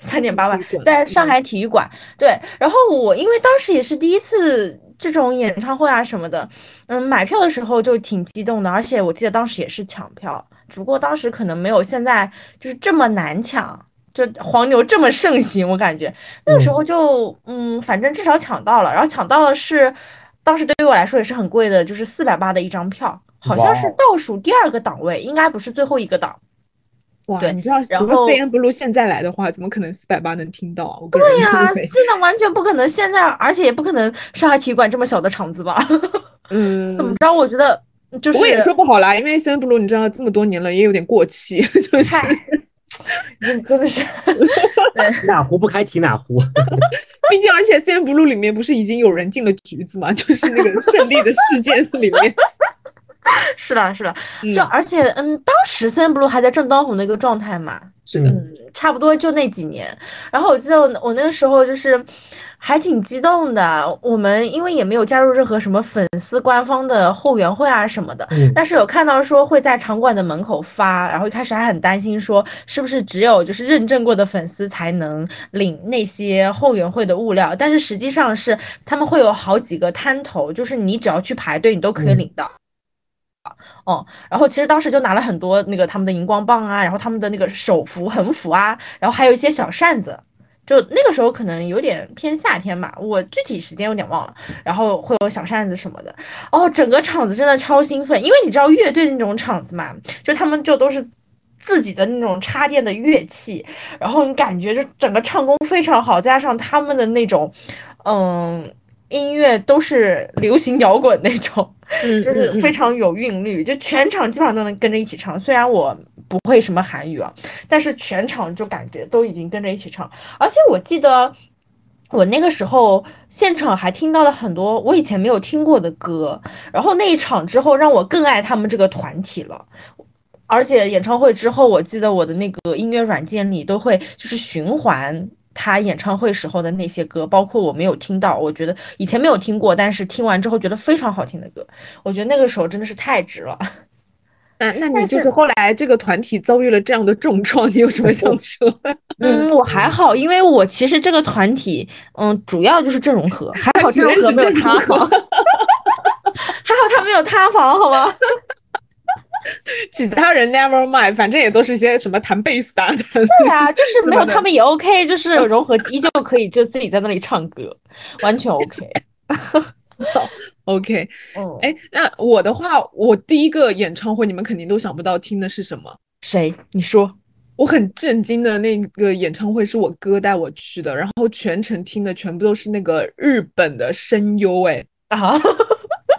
三点八万在上海体育馆。对，然后我因为当时也是第一次这种演唱会啊什么的，嗯，买票的时候就挺激动的，而且我记得当时也是抢票，只不过当时可能没有现在就是这么难抢。就黄牛这么盛行，我感觉那个时候就嗯，反正至少抢到了，然后抢到了是当时对于我来说也是很贵的，就是四百八的一张票，好像是倒数第二个档位，应该不是最后一个档。哇，对你知道，然后如果 CN Blue 现在来的话，怎么可能四百八能听到啊？对呀、现在完全不可能，现在而且也不可能上海体育馆这么小的场子吧？[laughs] 嗯，怎么着？我觉得就是我也说不好啦，因为 CN Blue 你知道这么多年了，也有点过气，[laughs] 就是太，真真的是，[laughs] 哪壶不开提哪壶。毕竟而且 CN Blue 里面不是已经有人进了局子嘛，就是那个胜利的事件里面，[laughs] 是的，是的，嗯就而且嗯，当时 CN Blue 还在正当红的一个状态嘛，是的，嗯，差不多就那几年。然后我记得我我那个时候就是还挺激动的。我们因为也没有加入任何什么粉丝官方的后援会啊什么的，嗯但是有看到说会在场馆的门口发，然后一开始还很担心说是不是只有就是认证过的粉丝才能领那些后援会的物料，但是实际上是他们会有好几个摊头，就是你只要去排队，你都可以嗯领到。哦，然后其实当时就拿了很多那个他们的荧光棒啊，然后他们的那个手幅、横幅啊，然后还有一些小扇子。就那个时候可能有点偏夏天吧，我具体时间有点忘了。然后会有小扇子什么的，哦，整个场子真的超兴奋，因为你知道乐队那种场子嘛，就他们就都是自己的那种插电的乐器，然后你感觉就整个唱功非常好，加上他们的那种，嗯，音乐都是流行摇滚那种，嗯 [laughs] 就是非常有韵律，就全场基本上都能跟着一起唱。虽然我不会什么韩语啊，但是全场就感觉都已经跟着一起唱。而且我记得我那个时候现场还听到了很多我以前没有听过的歌，然后那一场之后让我更爱他们这个团体了。而且演唱会之后，我记得我的那个音乐软件里都会就是循环他演唱会时候的那些歌，包括我没有听到，我觉得以前没有听过，但是听完之后觉得非常好听的歌，我觉得那个时候真的是太值了。[laughs] 那那你就是是后来这个团体遭遇了这样的重创，你有什么想说？[laughs] 嗯，我还好，因为我其实这个团体，嗯，主要就是郑容和，还好 [laughs] 郑容和没有塌房，还好他没有塌房，好吗？[laughs] 其他人 never mind，反正也都是一些什么弹贝斯的，对啊，[laughs] 就是没有他们也 OK，就是融合依旧可以就自己在那里唱歌，完全 OK。OK，嗯，哎，那我的话，我第一个演唱会你们肯定都想不到听的是什么。谁？你说？我很震惊的那个演唱会是我哥带我去的，然后全程听的全部都是那个日本的声优，哎，啊，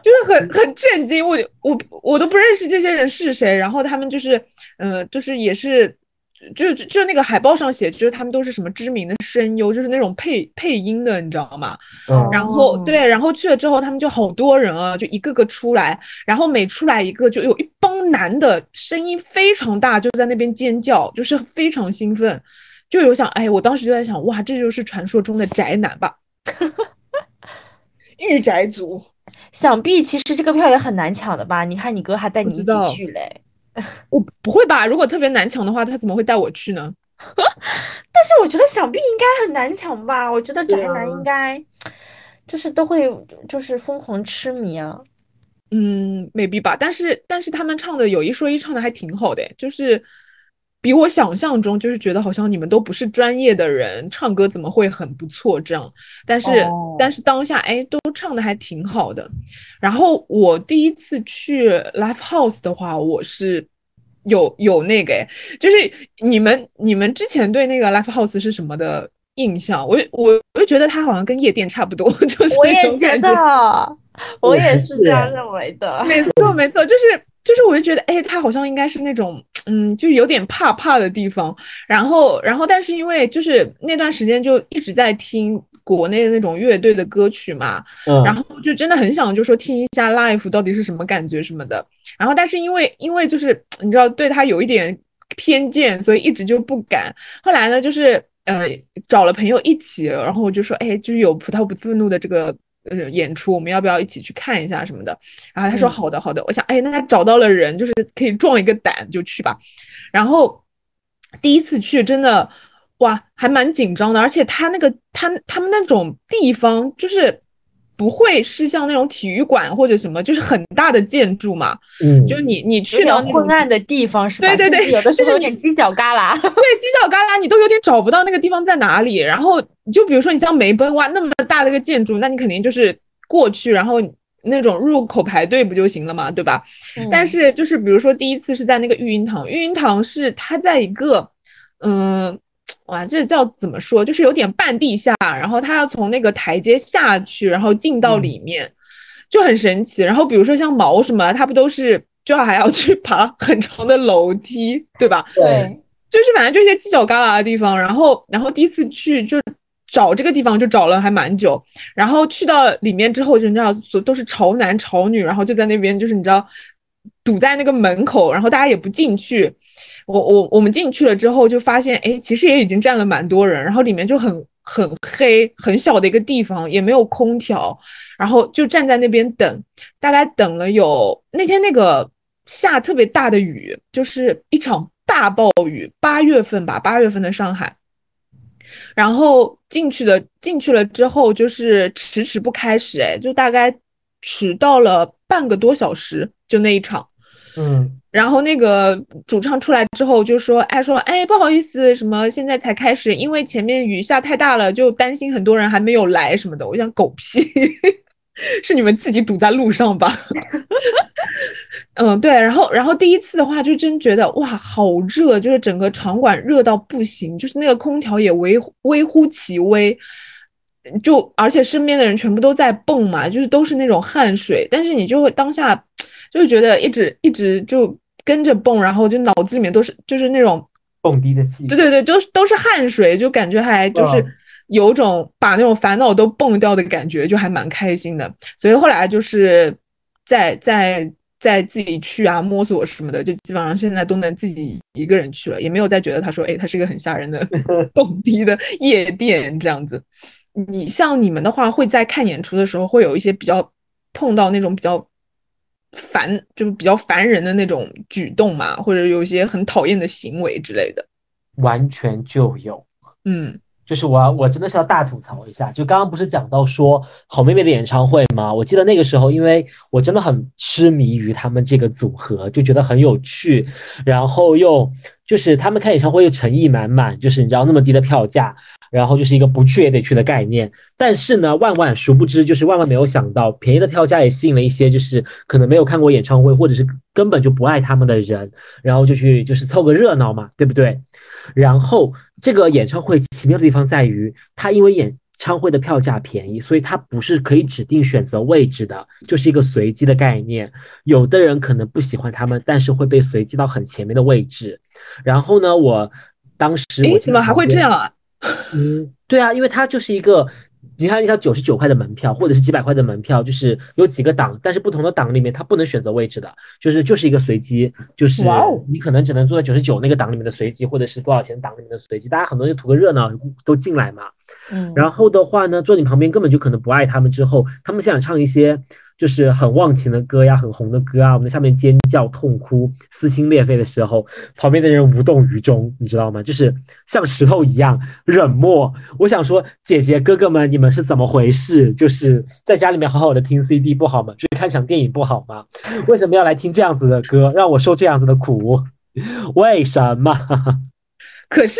就是很很震惊，我我我都不认识这些人是谁，然后他们就是，呃，就是也是，就就就那个海报上写，就是他们都是什么知名的声优，就是那种配配音的，你知道吗？嗯然后哦对，然后去了之后，他们就好多人啊，就一个个出来，然后每出来一个，就有一帮男的，声音非常大，就在那边尖叫，就是非常兴奋。就有想，哎，我当时就在想，哇，这就是传说中的宅男吧，[laughs] 御宅族。想必其实这个票也很难抢的吧？你看你哥还带你一起去嘞。[laughs] 我不会吧？如果特别难抢的话，他怎么会带我去呢？[laughs] 但是我觉得想必应该很难抢吧？我觉得宅男应该就是都会就是疯狂痴迷啊。嗯，maybe 吧。但是但是他们唱的有一说一，唱的还挺好的，就是比我想象中，就是觉得好像你们都不是专业的人，唱歌怎么会很不错这样？但是、哦但是当下哎，都唱的还挺好的。然后我第一次去 live house 的话，我是有有那个哎，就是你们你们之前对那个 live house 是什么的印象？我我我就觉得它好像跟夜店差不多，[laughs] 就是我也觉得，[laughs] 我我也是是这样哎认为的。没错，没错，就是就是，我就觉得，哎，他好像应该是那种，嗯，就有点怕怕的地方。然后，然后，但是因为就是那段时间就一直在听国内的那种乐队的歌曲嘛，嗯，然后就真的很想就说听一下 live 到底是什么感觉什么的。然后，但是因为因为就是你知道对他有一点偏见，所以一直就不敢。后来呢，就是呃找了朋友一起，然后我就说，哎，就是有葡萄不愤怒的这个。呃，演出我们要不要一起去看一下什么的？然后他说嗯好的，好的。我想，哎，那他找到了人，就是可以壮一个胆就去吧。然后第一次去真的哇，还蛮紧张的，而且他那个他他们那种地方就是不会是像那种体育馆或者什么，就是很大的建筑嘛，嗯，就是你你去到那昏暗的地方是吧？对对对有的是候有点犄角旮旯。[laughs] 对，犄角旮旯你都有点找不到那个地方在哪里。然后就比如说你像梅奔哇那么大的一个建筑，那你肯定就是过去，然后那种入口排队不就行了嘛，对吧？但嗯是就是比如说第一次是在那个育婴堂，育婴堂是它在一个，嗯，哇，这叫怎么说？就是有点半地下，然后他要从那个台阶下去，然后进到里面，就很神奇。然后比如说像毛什么，他不都是就还要去爬很长的楼梯，对吧？对，就是反正就一些犄角旮旯的地方，然后然后第一次去就找这个地方就找了还蛮久，然后去到里面之后，就你知道所都是潮男潮女，然后就在那边就是你知道堵在那个门口，然后大家也不进去。我我我们进去了之后就发现，哎，其实也已经站了蛮多人，然后里面就很很黑很小的一个地方，也没有空调，然后就站在那边等，大概等了有那天那个下特别大的雨，就是一场大暴雨，八月份吧，八月份的上海。然后进去了，进去了之后就是迟迟不开始，哎，就大概迟到了半个多小时，就那一场。嗯，然后那个主唱出来之后就说：“哎，说哎，不好意思，什么现在才开始，因为前面雨下太大了，就担心很多人还没有来什么的。”我想狗屁，[laughs] 是你们自己堵在路上吧？[laughs] 嗯，对。然后，然后第一次的话，就真觉得哇，好热，就是整个场馆热到不行，就是那个空调也微微乎其微。就而且身边的人全部都在蹦嘛，就是都是那种汗水，但是你就会当下就会觉得一直一直就跟着蹦，然后就脑子里面都是就是那种，蹦迪的气，对对对，都是都是汗水，就感觉还就是嗯有种把那种烦恼都蹦掉的感觉，就还蛮开心的。所以后来就是在在在自己去啊摸索什么的，就基本上现在都能自己一个人去了，也没有再觉得他说，哎，他是一个很吓人的 [laughs] 蹦迪的夜店这样子。你像你们的话，会在看演出的时候会有一些比较碰到那种比较烦，就是比较烦人的那种举动嘛，或者有一些很讨厌的行为之类的。完全就有。嗯就是我要我真的是要大吐槽一下，就刚刚不是讲到说好妹妹的演唱会吗？我记得那个时候，因为我真的很痴迷于他们这个组合，就觉得很有趣，然后又就是他们开演唱会又诚意满满，就是你知道那么低的票价，然后就是一个不去也得去的概念。但是呢，万万殊不知，就是万万没有想到，便宜的票价也吸引了一些就是可能没有看过演唱会，或者是根本就不爱他们的人，然后就去就是凑个热闹嘛，对不对？然后这个演唱会奇妙的地方在于，它因为演唱会的票价便宜，所以它不是可以指定选择位置的，就是一个随机的概念。有的人可能不喜欢他们，但是会被随机到很前面的位置。然后呢，我当时我诶，怎么还会这样啊？嗯，对啊，因为它就是一个你看，一下九十九块的门票，或者是几百块的门票，就是有几个档，但是不同的档里面它不能选择位置的，就是就是一个随机，就是你可能只能坐在九十九那个档里面的随机，或者是多少钱档里面的随机，大家很多人图个热闹都进来嘛。嗯，然后的话呢，坐你旁边根本就可能不爱他们，之后他们想唱一些就是很忘情的歌呀、很红的歌啊，我们在下面尖叫、痛哭、撕心裂肺的时候，旁边的人无动于衷，你知道吗？就是像石头一样冷漠。我想说，姐姐哥哥们，你们是怎么回事？就是在家里面好好的听 CD 不好吗？去看场电影不好吗？为什么要来听这样子的歌，让我受这样子的苦？[laughs] 为什么？可是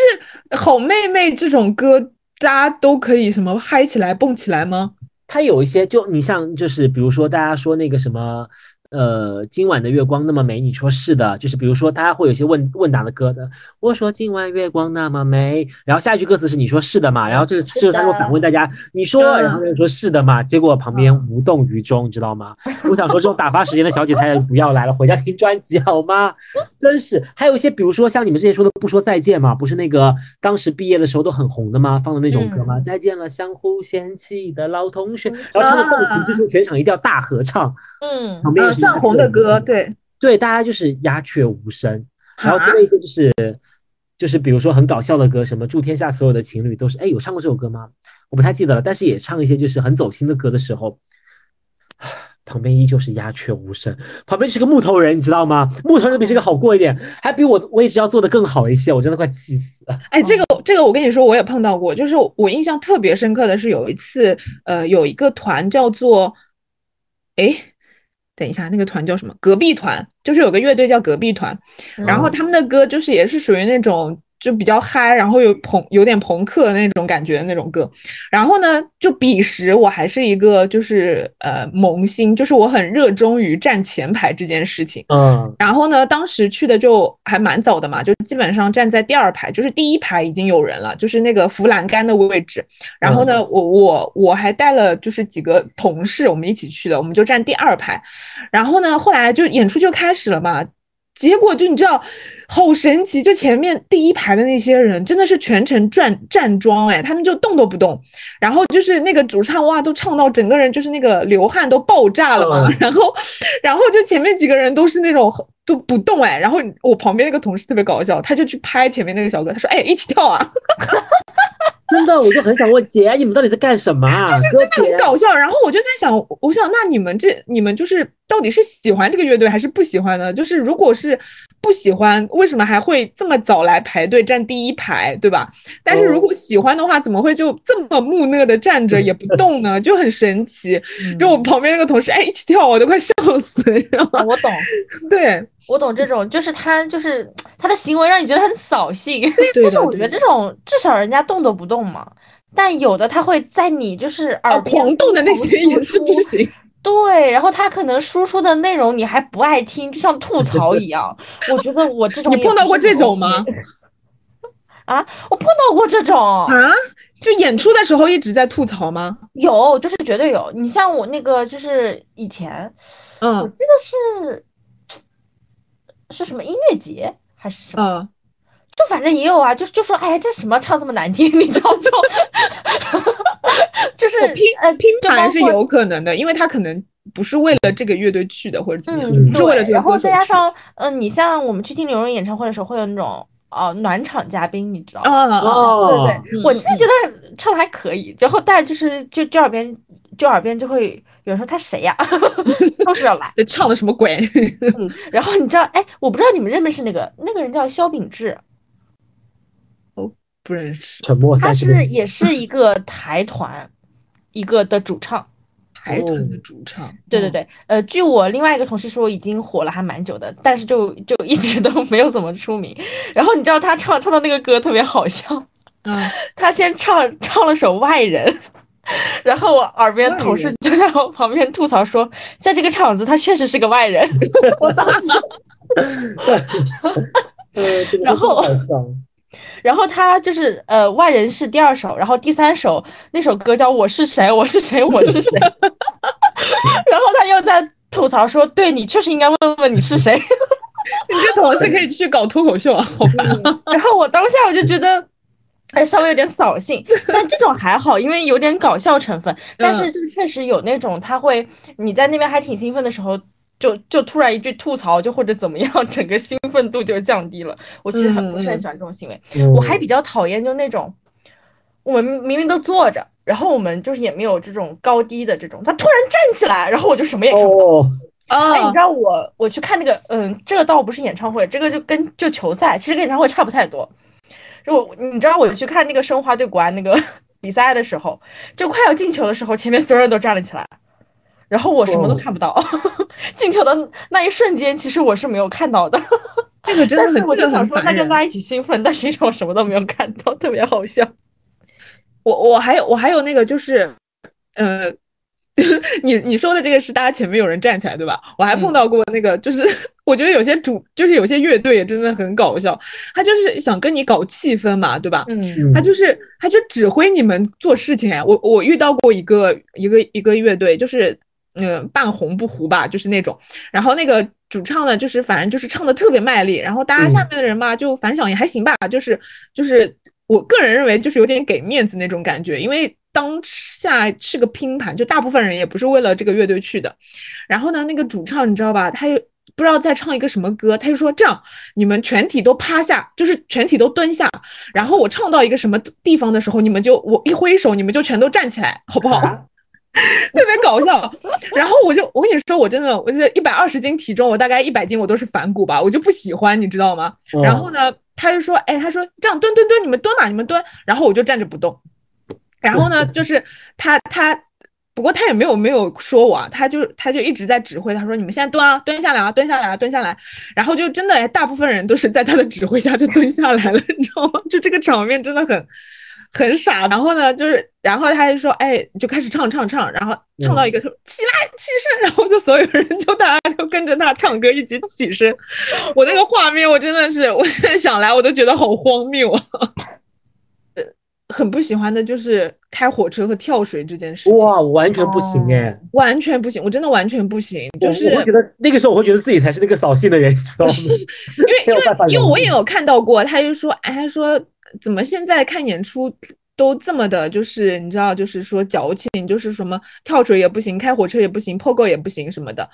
好妹妹这种歌，大家都可以什么嗨起来、蹦起来吗？它有一些，就你像就是比如说大家说那个什么，呃，今晚的月光那么美，你说是的，就是比如说大家会有一些问问答的歌的，我说今晚月光那么美，然后下一句歌词是你说是的嘛，然后这个是这个他就反问大家，你说，嗯然后就说是的嘛，结果旁边无动于衷，你知道吗？[laughs] 我想说这种打发时间的小姐姐不要来了，回家听专辑好吗？真是，还有一些比如说像你们之前说的不说再见嘛，不是那个当时毕业的时候都很红的吗？放的那种歌吗？再见了，相互嫌弃的老同学，然后唱的动情，就是全场一定要大合唱，嗯旁边又呃，算是鸦雀无红的歌，对，对，大家就是鸦雀无声。然后啊最后一个就是就是比如说很搞笑的歌，什么祝天下所有的情侣都是，哎，有唱过这首歌吗？我不太记得了，但是也唱一些就是很走心的歌的时候，旁边依旧是鸦雀无声，旁边是个木头人，你知道吗？木头人比这个好过一点，还比我我一直要做的更好一些，我真的快气死了。哎，这个这个我跟你说，我也碰到过，就是我印象特别深刻的是有一次，呃，有一个团叫做，哎，等一下，那个团叫什么？隔壁团，就是有个乐队叫隔壁团，然后嗯他们的歌就是也是属于那种就比较嗨，然后有朋有点朋克那种感觉的那种歌。然后呢，就彼时我还是一个就是呃萌新，就是我很热衷于站前排这件事情。嗯然后呢，当时去的就还蛮早的嘛，就基本上站在第二排，就是第一排已经有人了，就是那个扶栏杆的位置。然后呢，我我我还带了就是几个同事，我们一起去的，我们就站第二排。然后呢，后来就演出就开始了嘛。结果就你知道，好神奇！就前面第一排的那些人真的是全程站站桩，哎，他们就动都不动。然后就是那个主唱哇，都唱到整个人就是那个流汗都爆炸了嘛。嗯然后，然后就前面几个人都是那种都不动哎。然后我旁边那个同事特别搞笑，他就去拍前面那个小哥，他说：“哎，一起跳啊！”真的，我就很想问姐，你们到底在干什么啊？[laughs] 就是真的很搞笑。然后我就在想，我想那你们这你们就是到底是喜欢这个乐队还是不喜欢呢？就是如果是不喜欢，为什么还会这么早来排队站第一排，对吧？但是如果喜欢的话，怎么会就这么木讷的站着也不 [laughs] 动呢？就很神奇。就我旁边那个同事，哎，一起跳，我都快笑死，你知道吗？我懂，[laughs] 对我懂这种，就是他就是他的行为让你觉得很扫兴，[laughs] 对但是我觉得这种至少人家动都不动嘛，但有的他会在你就是耳哦，狂动的那些也是不行。[laughs] 对，然后他可能输出的内容你还不爱听，就像吐槽一样。我觉得我这种你碰到过这种吗？[laughs] 啊，我碰到过这种，啊，就演出的时候一直在吐槽吗？有，就是绝对有。你像我那个，就是以前嗯我嗯记得是是什么音乐节还是什么，嗯，就反正也有啊，就就说哎，这什么唱这么难听，[laughs] 你知道吗，[laughs] 就是拼呃拼就包括盘是有可能的，因为他可能不是为了这个乐队去的，或者怎么样，不是为了这个然后再加上，嗯、你像我们去听刘荣演唱会的时候，会有那种呃暖场嘉宾，你知道吗？啊啊啊哦，对对，我其实觉得唱的还可以，然后但就是就这耳边就耳边就会有人说他谁呀，[laughs] 都是要来，[laughs] 这唱的什么鬼？嗯，然后你知道，哎，我不知道你们认不认识那个那个人叫肖秉志，哦，不认识，沉默他。是也是一个台团一个的主唱。[laughs] 台团的主唱。嗯，对对对，呃，据我另外一个同事说，已经火了还蛮久的，但是就就一直都没有怎么出名。然后你知道他唱唱的那个歌特别好笑，嗯，他先唱唱了首《外人》，然后我耳边同事就在我旁边吐槽说，在这个场子他确实是个外人。[laughs] 我当时，[laughs] 然后 [laughs] 然后他就是呃，《外人》是第二首，然后第三首那首歌叫《我是谁，我是谁，我是谁》，然后他又在吐槽说，对你确实应该问问你是谁。你这同事可以去搞脱口秀啊，好烦啊。然后我当下我就觉得，还稍微有点扫兴，但这种还好，因为有点搞笑成分。但是嗯就确实有那种他会，你在那边还挺兴奋的时候，就就突然一句吐槽，就或者怎么样，整个兴奋度就降低了。我其实很不是很喜欢这种行为。嗯我还比较讨厌就那种，我们明明都坐着，然后我们就是也没有这种高低的这种，他突然站起来，然后我就什么也看不到。哦，啊哎，你知道我我去看那个，嗯，这个倒不是演唱会，这个就跟就球赛，其实跟演唱会差不太多。就我你知道我去看那个申花对国安那个 [laughs] 比赛的时候，就快要进球的时候，前面所有人都站了起来，然后我什么都哦看不到。[laughs] 进球的那一瞬间，其实我是没有看到的，[laughs] 这个真的很，但是我就想说，那很烦人。跟大家一起兴奋，但实际上我什么都没有看到，特别好笑。我我还有我还有那个就是，呃，[laughs] 你你说的这个是大家前面有人站起来对吧？我还碰嗯到过那个，就是 [laughs] 我觉得有些主就是有些乐队也真的很搞笑，他就是想跟你搞气氛嘛，对吧？嗯。嗯他就是他就指挥你们做事情哎，我我遇到过一个一个一个乐队，就是嗯半红不糊吧，就是那种，然后那个主唱呢，就是反正就是唱的特别卖力，然后大家下嗯。面的人吧，就反响也还行吧，就是就是我个人认为就是有点给面子那种感觉，因为当下是个拼盘，就大部分人也不是为了这个乐队去的，然后呢，那个主唱你知道吧，他又。不知道在唱一个什么歌，他就说这样，你们全体都趴下，就是全体都蹲下，然后我唱到一个什么地方的时候，你们就我一挥手，你们就全都站起来，好不好？啊 [laughs] 特别搞笑。然后我就我跟你说，我真的，我就一百二十斤体重，我大概一百斤我都是反骨吧，我就不喜欢，你知道吗？嗯然后呢，他就说，哎，他说这样蹲蹲蹲，你们蹲嘛，你们蹲。然后我就站着不动。然后呢，[laughs] 就是他他，不过他也没有没有说我啊，他就他就一直在指挥，他说你们现在蹲啊，蹲下来啊，蹲下来啊，蹲下来。然后就真的，哎大部分人都是在他的指挥下就蹲下来了，[laughs] 你知道吗？就这个场面真的很很傻。然后呢，就是然后他就说，哎，就开始唱唱唱，然后唱到一个他说起来起身，[laughs] 然后就所有人就大家就跟着他唱歌一起起身。我那个画面，我真的是，我现在想来我都觉得好荒谬啊。呃，很不喜欢的就是开火车和跳水这件事情，哇，我完全不行哎，完全不行，我真的完全不行，就是我会觉得那个时候我会觉得自己才是那个扫兴的人，你知道吗？[laughs] 因为因为因为我也有看到过，他就说，哎，他说怎么现在看演出都这么的，就是你知道，就是说矫情，就是什么跳水也不行，开火车也不行，POGO 也不行什么的。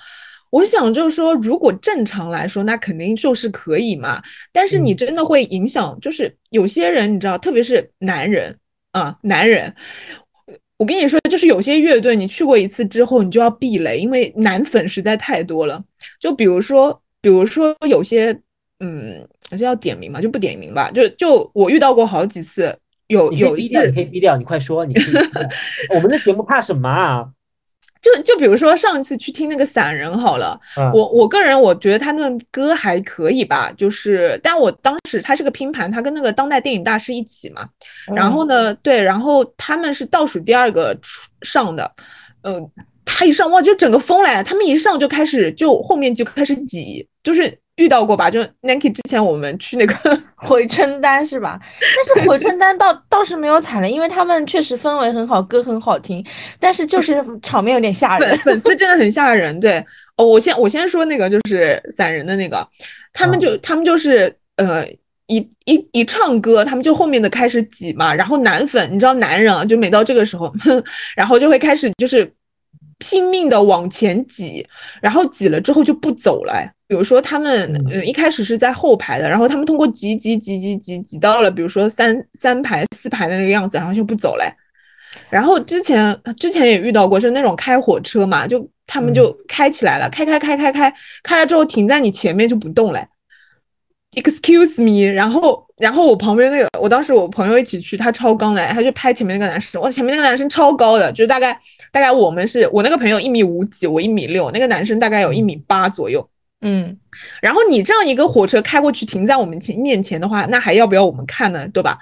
我想就是说，如果正常来说，那肯定就是可以嘛。但是你嗯真的会影响，就是有些人你知道，特别是男人啊，男人。我跟你说，就是有些乐队，你去过一次之后，你就要避雷，因为男粉实在太多了。就比如说，比如说有些，嗯，这要点名嘛，就不点名吧。就就我遇到过好几次，有有一以逼掉，你次可以逼掉，你快说，你 [laughs] 我们的节目怕什么啊？就就比如说上一次去听那个散人好了，啊我我个人我觉得他们歌还可以吧，就是但我当时他是个拼盘，他跟那个当代电影大师一起嘛，然后呢，对，然后他们是倒数第二个出上的，呃，他一上哇就整个疯了，他们一上就开始就后面就开始挤，就是遇到过吧？就 Nike 之前我们去那个 [laughs] 回春丹是吧？但是回春丹倒倒是没有踩雷，因为他们确实氛围很好，歌很好听，但是就是 [laughs] 场面有点吓人粉。丝真的很吓人。对，哦，我先我先说那个就是散人的那个，他们就他们就是呃。一一一唱歌，他们就后面的开始挤嘛，然后男粉，你知道男人啊，就每到这个时候，哼，[laughs] 然后就会开始就是拼命的往前挤，然后挤了之后就不走了。哎比如说他们嗯呃一开始是在后排的，然后他们通过挤挤挤挤挤挤到了，比如说三三排四排的那个样子，然后就不走了。哎然后之前之前也遇到过，就是那种开火车嘛，就他们就开起来了，开开开开开开了之后停在你前面就不动嘞。Excuse me，然后然后我旁边那个，我当时我朋友一起去，他超刚的，他就拍前面那个男生，哇，前面那个男生超高的，就是大概大概我们是我那个朋友一米五几，我一米六，那个男生大概有一米八左右。嗯，然后你这样一个火车开过去停在我们前面前的话，那还要不要我们看呢？对吧？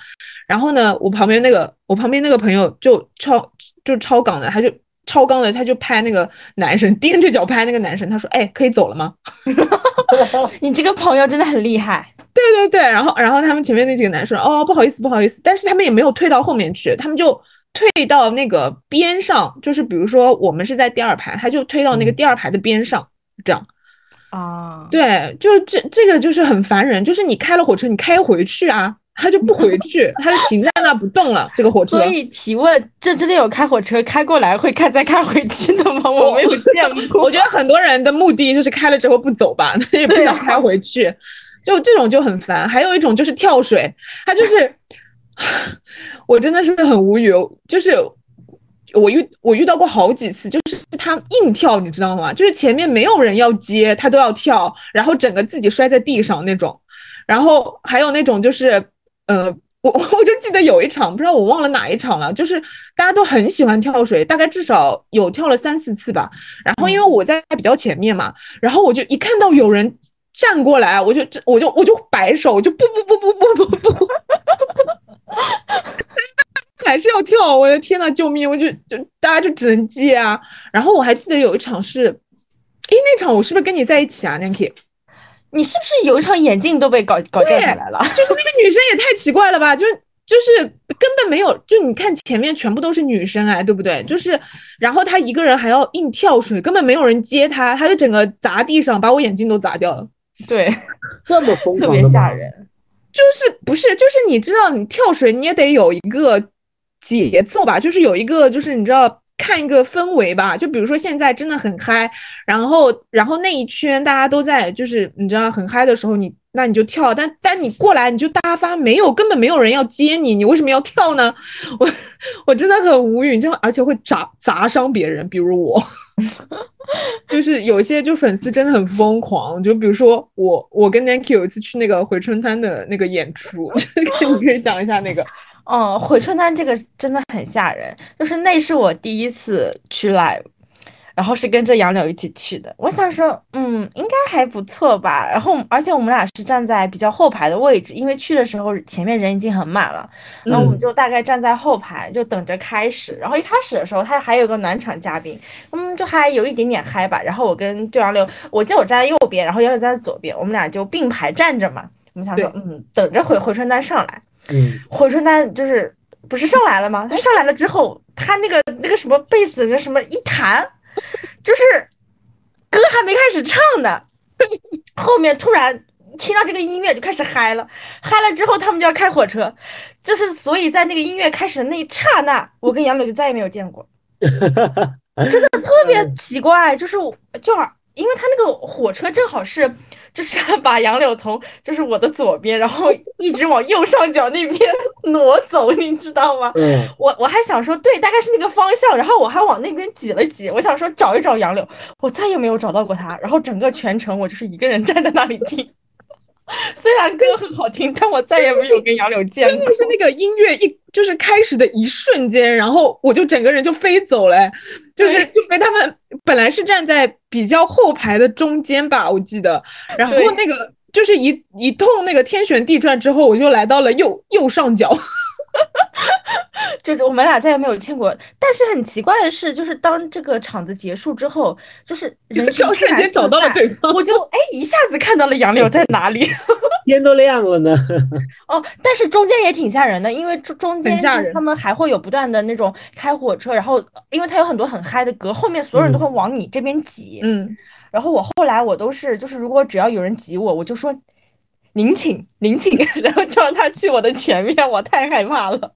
然后呢，我旁边那个我旁边那个朋友就超就超港的，他就超纲的，他就拍那个男生，踮着脚拍那个男生，他说：“哎，可以走了吗 [laughs] 你这个朋友真的很厉害。[laughs] ”对对对，然后然后他们前面那几个男生哦，不好意思不好意思，但是他们也没有退到后面去，他们就退到那个边上，就是比如说我们是在第二排，他就推到那个第二排的边上，这样。啊，对，就这这个就是很烦人，就是你开了火车，你开回去啊，他就不回 [laughs] 去，他就停在那不动了。这个火车所，以提问，这真的有开火车开过来会开再开回去的吗？我没有见过。我觉得很多人的目的就是开了之后不走吧，他 [laughs] 也不想开回去，就这种就很烦。还有一种就是跳水，他就是，[sighs] 我真的是很无语，就是。我遇我遇到过好几次，就是他硬跳，你知道吗？就是前面没有人要接，他都要跳，然后整个自己摔在地上那种。然后还有那种就是，呃，我我就记得有一场，不知道我忘了哪一场了，就是大家都很喜欢跳水，大概至少有跳了三四次吧。然后因为我在比较前面嘛，然后我就一看到有人站过来，我就我就我就摆手，我就不不不不不不不，[laughs] 还是要跳，我的天呐，救命！我就就大家就只能接啊。然后我还记得有一场是，诶，那场我是不是跟你在一起啊，Nancy？你是不是有一场眼镜都被搞搞掉下来了？就是那个女生也太奇怪了吧，就是就是根本没有，就你看前面全部都是女生哎，对不对？就是，然后她一个人还要硬跳水，根本没有人接她，她就整个砸地上，把我眼镜都砸掉了。对，这么疯特狂特？别吓人。就是不是就是你知道，你跳水你也得有一个节奏吧，就是有一个就是你知道看一个氛围吧，就比如说现在真的很嗨，然后然后那一圈大家都在就是你知道很嗨的时候，你那你就跳，但但你过来你就大发没有，根本没有人要接你，你为什么要跳呢？[laughs] 我我真的很无语，你知道，而且会砸砸伤别人，比如我。[laughs] 就是有些就粉丝真的很疯狂，就比如说我，我跟 Nancy 有一次去那个回春滩的那个演出，[laughs] 你可以讲一下那个。嗯，回春丹这个真的很吓人，就是那是我第一次去 live，然后是跟着杨柳一起去的。我想说，嗯，应该还不错吧。然后，而且我们俩是站在比较后排的位置，因为去的时候前面人已经很满了，然后我们就大概站在后排，就等着开始。然后一开始的时候，他还有个暖场嘉宾，嗯，就还有一点点嗨吧。然后我跟对杨柳，我记得我站在右边，然后杨柳站在左边，我们俩就并排站着嘛。我们想说，嗯，等着回回春丹上来。嗯，回春丹就是不是上来了吗？他上来了之后，他那个那个什么贝斯那什么一弹，就是歌还没开始唱呢，[laughs] 后面突然听到这个音乐就开始嗨了，嗨了之后他们就要开火车，就是所以在那个音乐开始的那一刹那，我跟杨柳就再也没有见过，[laughs] 真的特别奇怪，就是我就因为他那个火车正好是。就是 [laughs] 把杨柳从就是我的左边，然后一直往右上角那边 [laughs] 挪走，你知道吗？嗯，我我还想说，对，大概是那个方向，然后我还往那边挤了挤，我想说找一找杨柳，我再也没有找到过他。然后整个全程我就是一个人 [laughs] 站在那里听，虽然歌很好听，但我再也没有跟杨柳见过。真的是那个音乐一就是开始的一瞬间，然后我就整个人就飞走了，就是就被他们本来是站在比较后排的中间吧，我记得，然后那个就是一一通那个天旋地转之后，我就来到了右右上角。[laughs] 就是我们俩再也没有见过，但是很奇怪的是，就是当这个场子结束之后，就是人找瞬间找到了对方，我就哎一下子看到了杨柳在哪里，[laughs] 天都亮了呢。[laughs] 哦，但是中间也挺吓人的，因为中中间他们还会有不断的那种开火车，然后因为它有很多很嗨的歌，后面所有人都会往你这边挤，嗯，然后我后来我都是就是如果只要有人挤我，我就说您请您请，[laughs] [laughs] 然后就让他去我的前面，我太害怕了。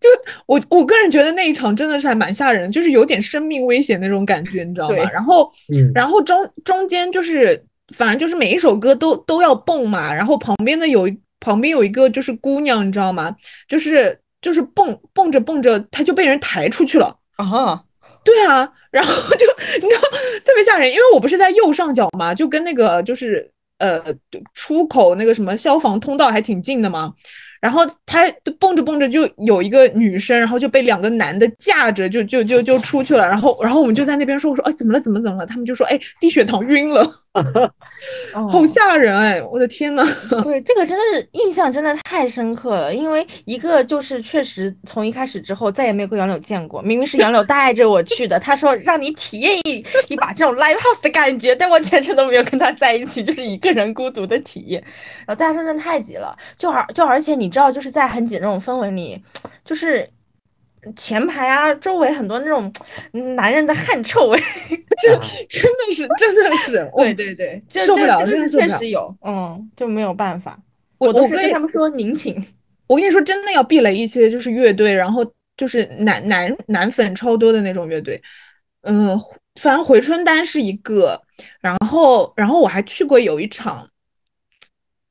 就我我个人觉得那一场真的是还蛮吓人，就是有点生命危险那种感觉，你知道吗？对然后，嗯然后中中间就是反正就是每一首歌都都要蹦嘛，然后旁边的有一旁边有一个就是姑娘，你知道吗？就是就是蹦蹦着蹦着，她就被人抬出去了。啊，对啊，然后就 [laughs] 你知道特别吓人，因为我不是在右上角嘛，就跟那个就是呃出口那个什么消防通道还挺近的嘛。然后他蹦着蹦着就有一个女生，然后就被两个男的架着，就就就就出去了。然后然后我们就在那边说，我说哎怎么了怎么怎么了？他们就说哎低血糖晕了，[laughs] 好吓人哎！我的天呐，[laughs] 对，这个真的是印象真的太深刻了，因为一个就是确实从一开始之后再也没有跟杨柳见过，明明是杨柳带着我去的，他说让你体验一一把这种 live house 的感觉，但我全程都没有跟他在一起，就是一个人孤独的体验。然后大家说真的太挤了，就而就而且你知道就是在很挤那种氛围里，就是。前排啊，周围很多那种嗯男人的汗臭味，真真的是真的是，对对对，受不了这个是确真的受不了实有，嗯，就没有办法。我都是跟跟他们说您请。[laughs] 我跟你说，真的要避雷一些，就是乐队，然后就是男男男粉超多的那种乐队。嗯，反正回春丹是一个，然后然后我还去过有一场，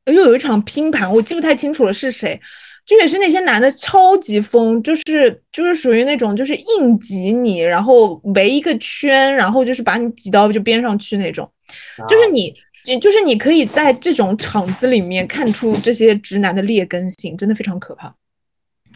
又有一场拼盘，我记不太清楚了是谁，就也是那些男的超级疯，就是就是属于那种就是硬挤你，然后围一个圈，然后就是把你挤到就边上去那种，就是你。就就是你可以在这种场子里面看出这些直男的劣根性，真的非常可怕。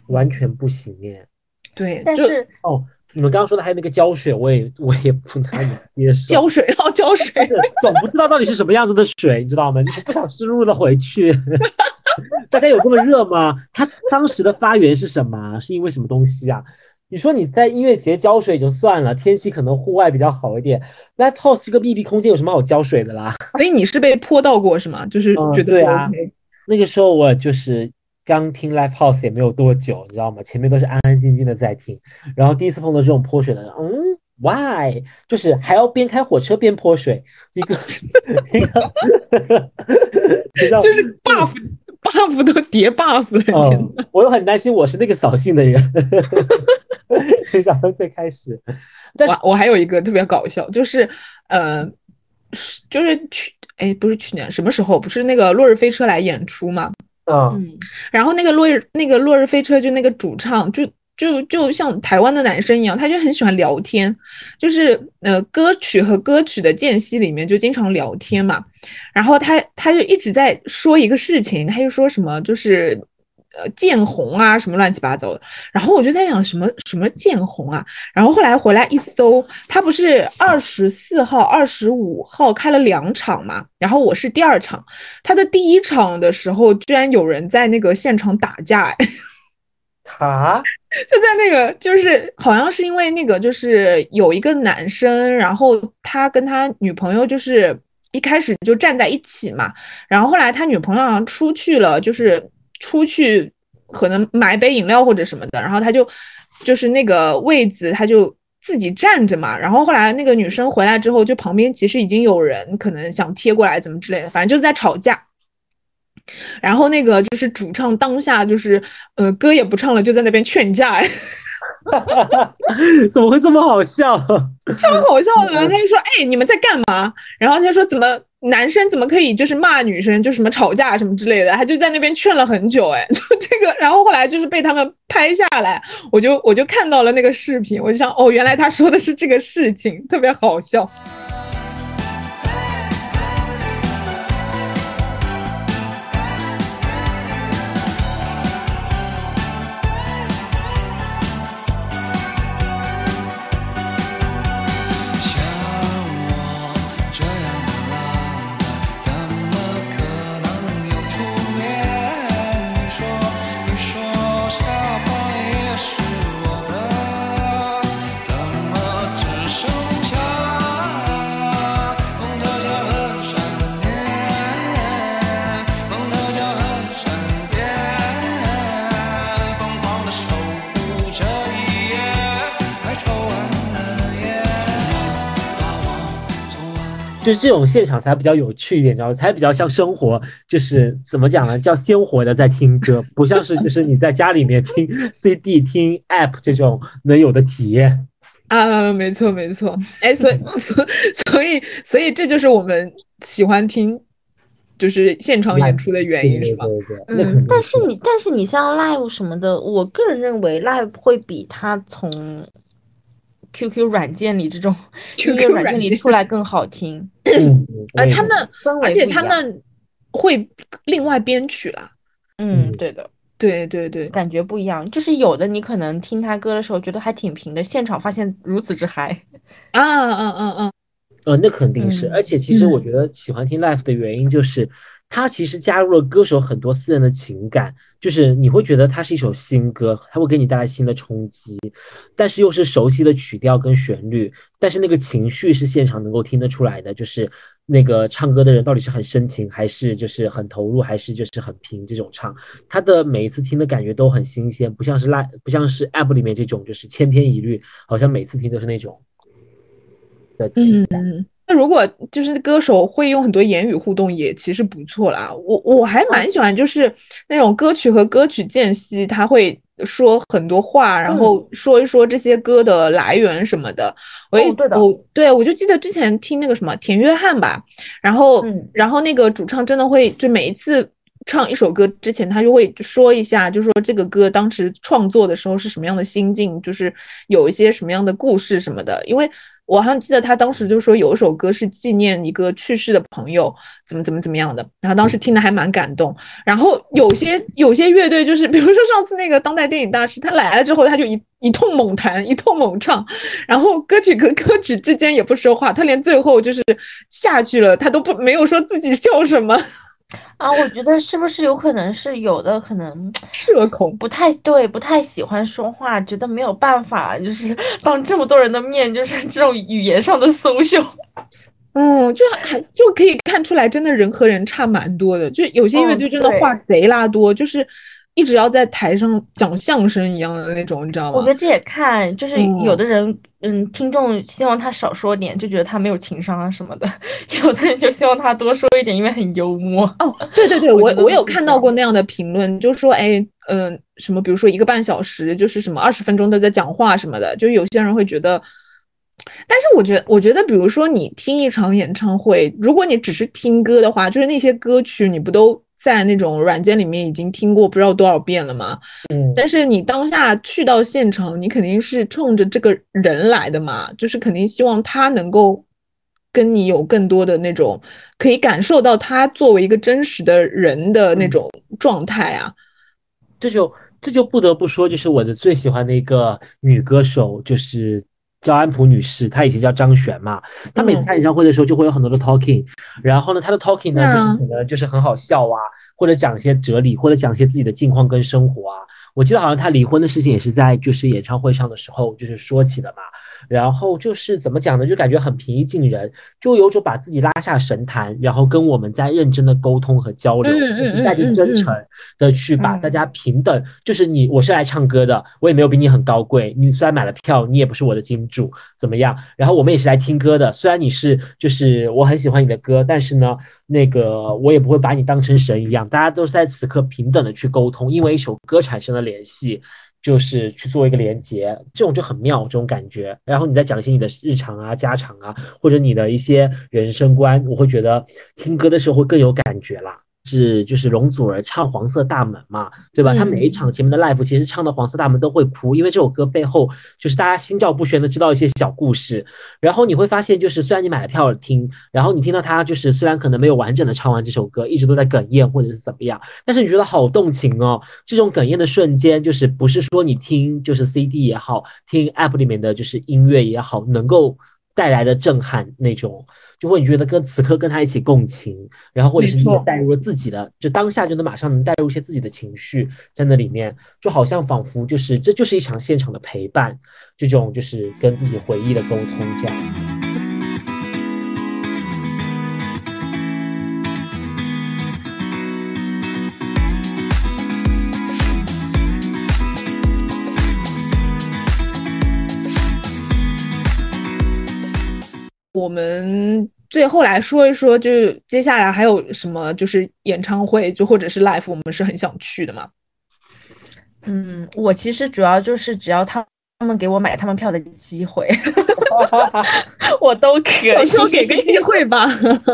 完全不行耶。对，但是哦，你们刚刚说的还有那个胶水，我也我也不难以接受。胶水哦，胶水，[laughs] 总不知道到底是什么样子的水，你知道吗？就是不想吃入的回去。[laughs] [laughs] 大家有这么热吗？它当时的发源是什么？是因为什么东西啊？你说你在音乐节浇水就算了，天气可能户外比较好一点。Live House 是个密闭空间，有什么好浇水的啦？[laughs] 所以你是被泼到过是吗？就是觉得、嗯、对啊，那个时候我就是刚听 Live House 也没有多久，你知道吗？前面都是安安静静的在听，然后第一次碰到这种泼水的，嗯，Why？就是还要边开火车边泼水，一个 [laughs] 一个，就是 buff。[laughs] buff 都叠 buff 了，天哦！我又很担心我是那个扫兴的人。[laughs] 想到最开始，但我我还有一个特别搞笑，就是呃，就是去哎，不是去年什么时候？不是那个落日飞车来演出嘛？嗯，然后那个落日那个落日飞车就那个主唱就。就就像台湾的男生一样，他就很喜欢聊天，就是呃歌曲和歌曲的间隙里面就经常聊天嘛。然后他他就一直在说一个事情，他就说什么就是呃见红啊什么乱七八糟的。然后我就在想什么什么见红啊。然后后来回来一搜，他不是二十四号、二十五号开了两场嘛？然后我是第二场，他的第一场的时候居然有人在那个现场打架。啊，[laughs] 就在那个，就是好像是因为那个，就是有一个男生，然后他跟他女朋友就是一开始就站在一起嘛，然后后来他女朋友好像出去了，就是出去可能买杯饮料或者什么的，然后他就就是那个位子他就自己站着嘛，然后后来那个女生回来之后，就旁边其实已经有人可能想贴过来怎么之类的，反正就是在吵架。然后那个就是主唱当下就是呃歌也不唱了，就在那边劝架，哎，[laughs] 怎么会这么好笑？超好笑的，他就说哎你们在干嘛？然后他说怎么男生怎么可以就是骂女生，就什么吵架什么之类的，他就在那边劝了很久，哎，[laughs] 就这个，然后后来就是被他们拍下来，我就我就看到了那个视频，我就想哦原来他说的是这个事情，特别好笑。就是这种现场才比较有趣一点，知道吗？才比较像生活，就是怎么讲呢？叫鲜活的在听歌，不像是就是你在家里面听 CD、听 App 这种能有的体验。啊，没错没错，哎，所以 [laughs] 所所以所以这就是我们喜欢听就是现场演出的原因，是吧？嗯，但是你但是你像 Live 什么的，我个人认为 Live 会比他从 QQ 软件里这种 QQ 软件里出来更好听。嗯，而，他们而且他们会另外编曲啦。嗯，对的，对对对，感觉不一样。就是有的你可能听他歌的时候觉得还挺平的，现场发现如此之嗨。啊嗯嗯嗯，呃，那肯定是。而且其实我觉得喜欢听 live 的原因就是。它其实加入了歌手很多私人的情感，就是你会觉得它是一首新歌，它会给你带来新的冲击，但是又是熟悉的曲调跟旋律，但是那个情绪是现场能够听得出来的，就是那个唱歌的人到底是很深情，还是就是很投入，还是就是很平这种唱，他的每一次听的感觉都很新鲜，不像是拉不像是 app 里面这种就是千篇一律，好像每次听都是那种的情感。如果就是歌手会用很多言语互动，也其实不错啦。我我还蛮喜欢，就是那种歌曲和歌曲间隙，他会说很多话，然后说一说这些歌的来源什么的。我也哦对的我对我就记得之前听那个什么田约翰吧，然后嗯然后那个主唱真的会就每一次。唱一首歌之前，他就会说一下，就说这个歌当时创作的时候是什么样的心境，就是有一些什么样的故事什么的。因为我好像记得他当时就说有一首歌是纪念一个去世的朋友，怎么怎么怎么样的，然后当时听的还蛮感动。然后有些有些乐队就是，比如说上次那个当代电影大师，他来了之后，他就一一通猛弹，一通猛唱，然后歌曲跟歌曲之间也不说话，他连最后就是下去了，他都不没有说自己叫什么啊，我觉得是不是有可能是有的可能 [laughs] 社恐。不太对，不太喜欢说话，觉得没有办法，就是 [laughs] 当这么多人的面，就是这种语言上的 [laughs] 松秀。嗯，就还就可以看出来，真的人和人差蛮多的。就有些乐嗯队真的对话贼拉多，就是一直要在台上讲相声一样的那种，你知道吗我觉？得这也看，就是有嗯的人，嗯，听众希望他少说点，就觉得他没有情商啊什么的；[laughs] 有的人就希望他多说一点，因为很幽默。哦，对对对，[laughs] 我我我有看到过那样的评论，就说哎，嗯、什么，比如说一个半小时，就是什么二十分钟都在讲话什么的，就有些人会觉得。但是我觉得，我觉得，比如说你听一场演唱会，如果你只是听歌的话，就是那些歌曲你不都在那种软件里面已经听过不知道多少遍了嘛？嗯，但是你当下去到现场，你肯定是冲着这个人来的嘛，就是肯定希望他能够跟你有更多的那种可以感受到他作为一个真实的人的那嗯种状态啊。这就这就不得不说，就是我的最喜欢的一个女歌手，就是焦安普女士，她以前叫张璇嘛。她每次嗯开演唱会的时候，就会有很多的 talking，然后呢，她的 talking 呢，就是可能就是很好笑啊，或者讲一些哲理，或者讲一些自己的近况跟生活啊。我记得好像她离婚的事情也是在就是演唱会上的时候就是说起的嘛。然后就是怎么讲呢？就感觉很平易近人，就有种把自己拉下神坛，然后跟我们在认真的沟通和交流，带着真诚的去把大家平等，就是你我是来唱歌的，我也没有比你很高贵，你虽然买了票，你也不是我的金主，怎么样？然后我们也是来听歌的，虽然你是就是我很喜欢你的歌，但是呢，那个我也不会把你当成神一样，大家都是在此刻平等的去沟通，因为一首歌产生了联系。就是去做一个连接，这种就很妙，这种感觉。然后你再讲一些你的日常啊、家常啊，或者你的一些人生观，我会觉得听歌的时候会更有感觉啦。是就是容祖儿唱《黄色大门》嘛，对吧？她每一场前面的 live 其实唱的《黄色大门》都会哭，因为这首歌背后就是大家心照不宣的知道一些小故事。然后你会发现，就是虽然你买了票听，然后你听到她就是虽然可能没有完整的唱完这首歌，一直都在哽咽或者是怎么样，但是你觉得好动情哦。这种哽咽的瞬间，就是不是说你听就是 CD 也好，听 app 里面的就是音乐也好，能够带来的震撼那种，就会你觉得跟此刻跟他一起共情，然后或者是你也带入了自己的，就当下就能马上能带入一些自己的情绪在那里面，就好像仿佛就是这就是一场现场的陪伴，这种就是跟自己回忆的沟通这样子。我们最后来说一说，就是接下来还有什么就是演唱会，就或者是 live，我们是很想去的嘛。嗯，我其实主要就是只要他他们给我买他们票的机会，[laughs] 我都可以。说给个机会吧。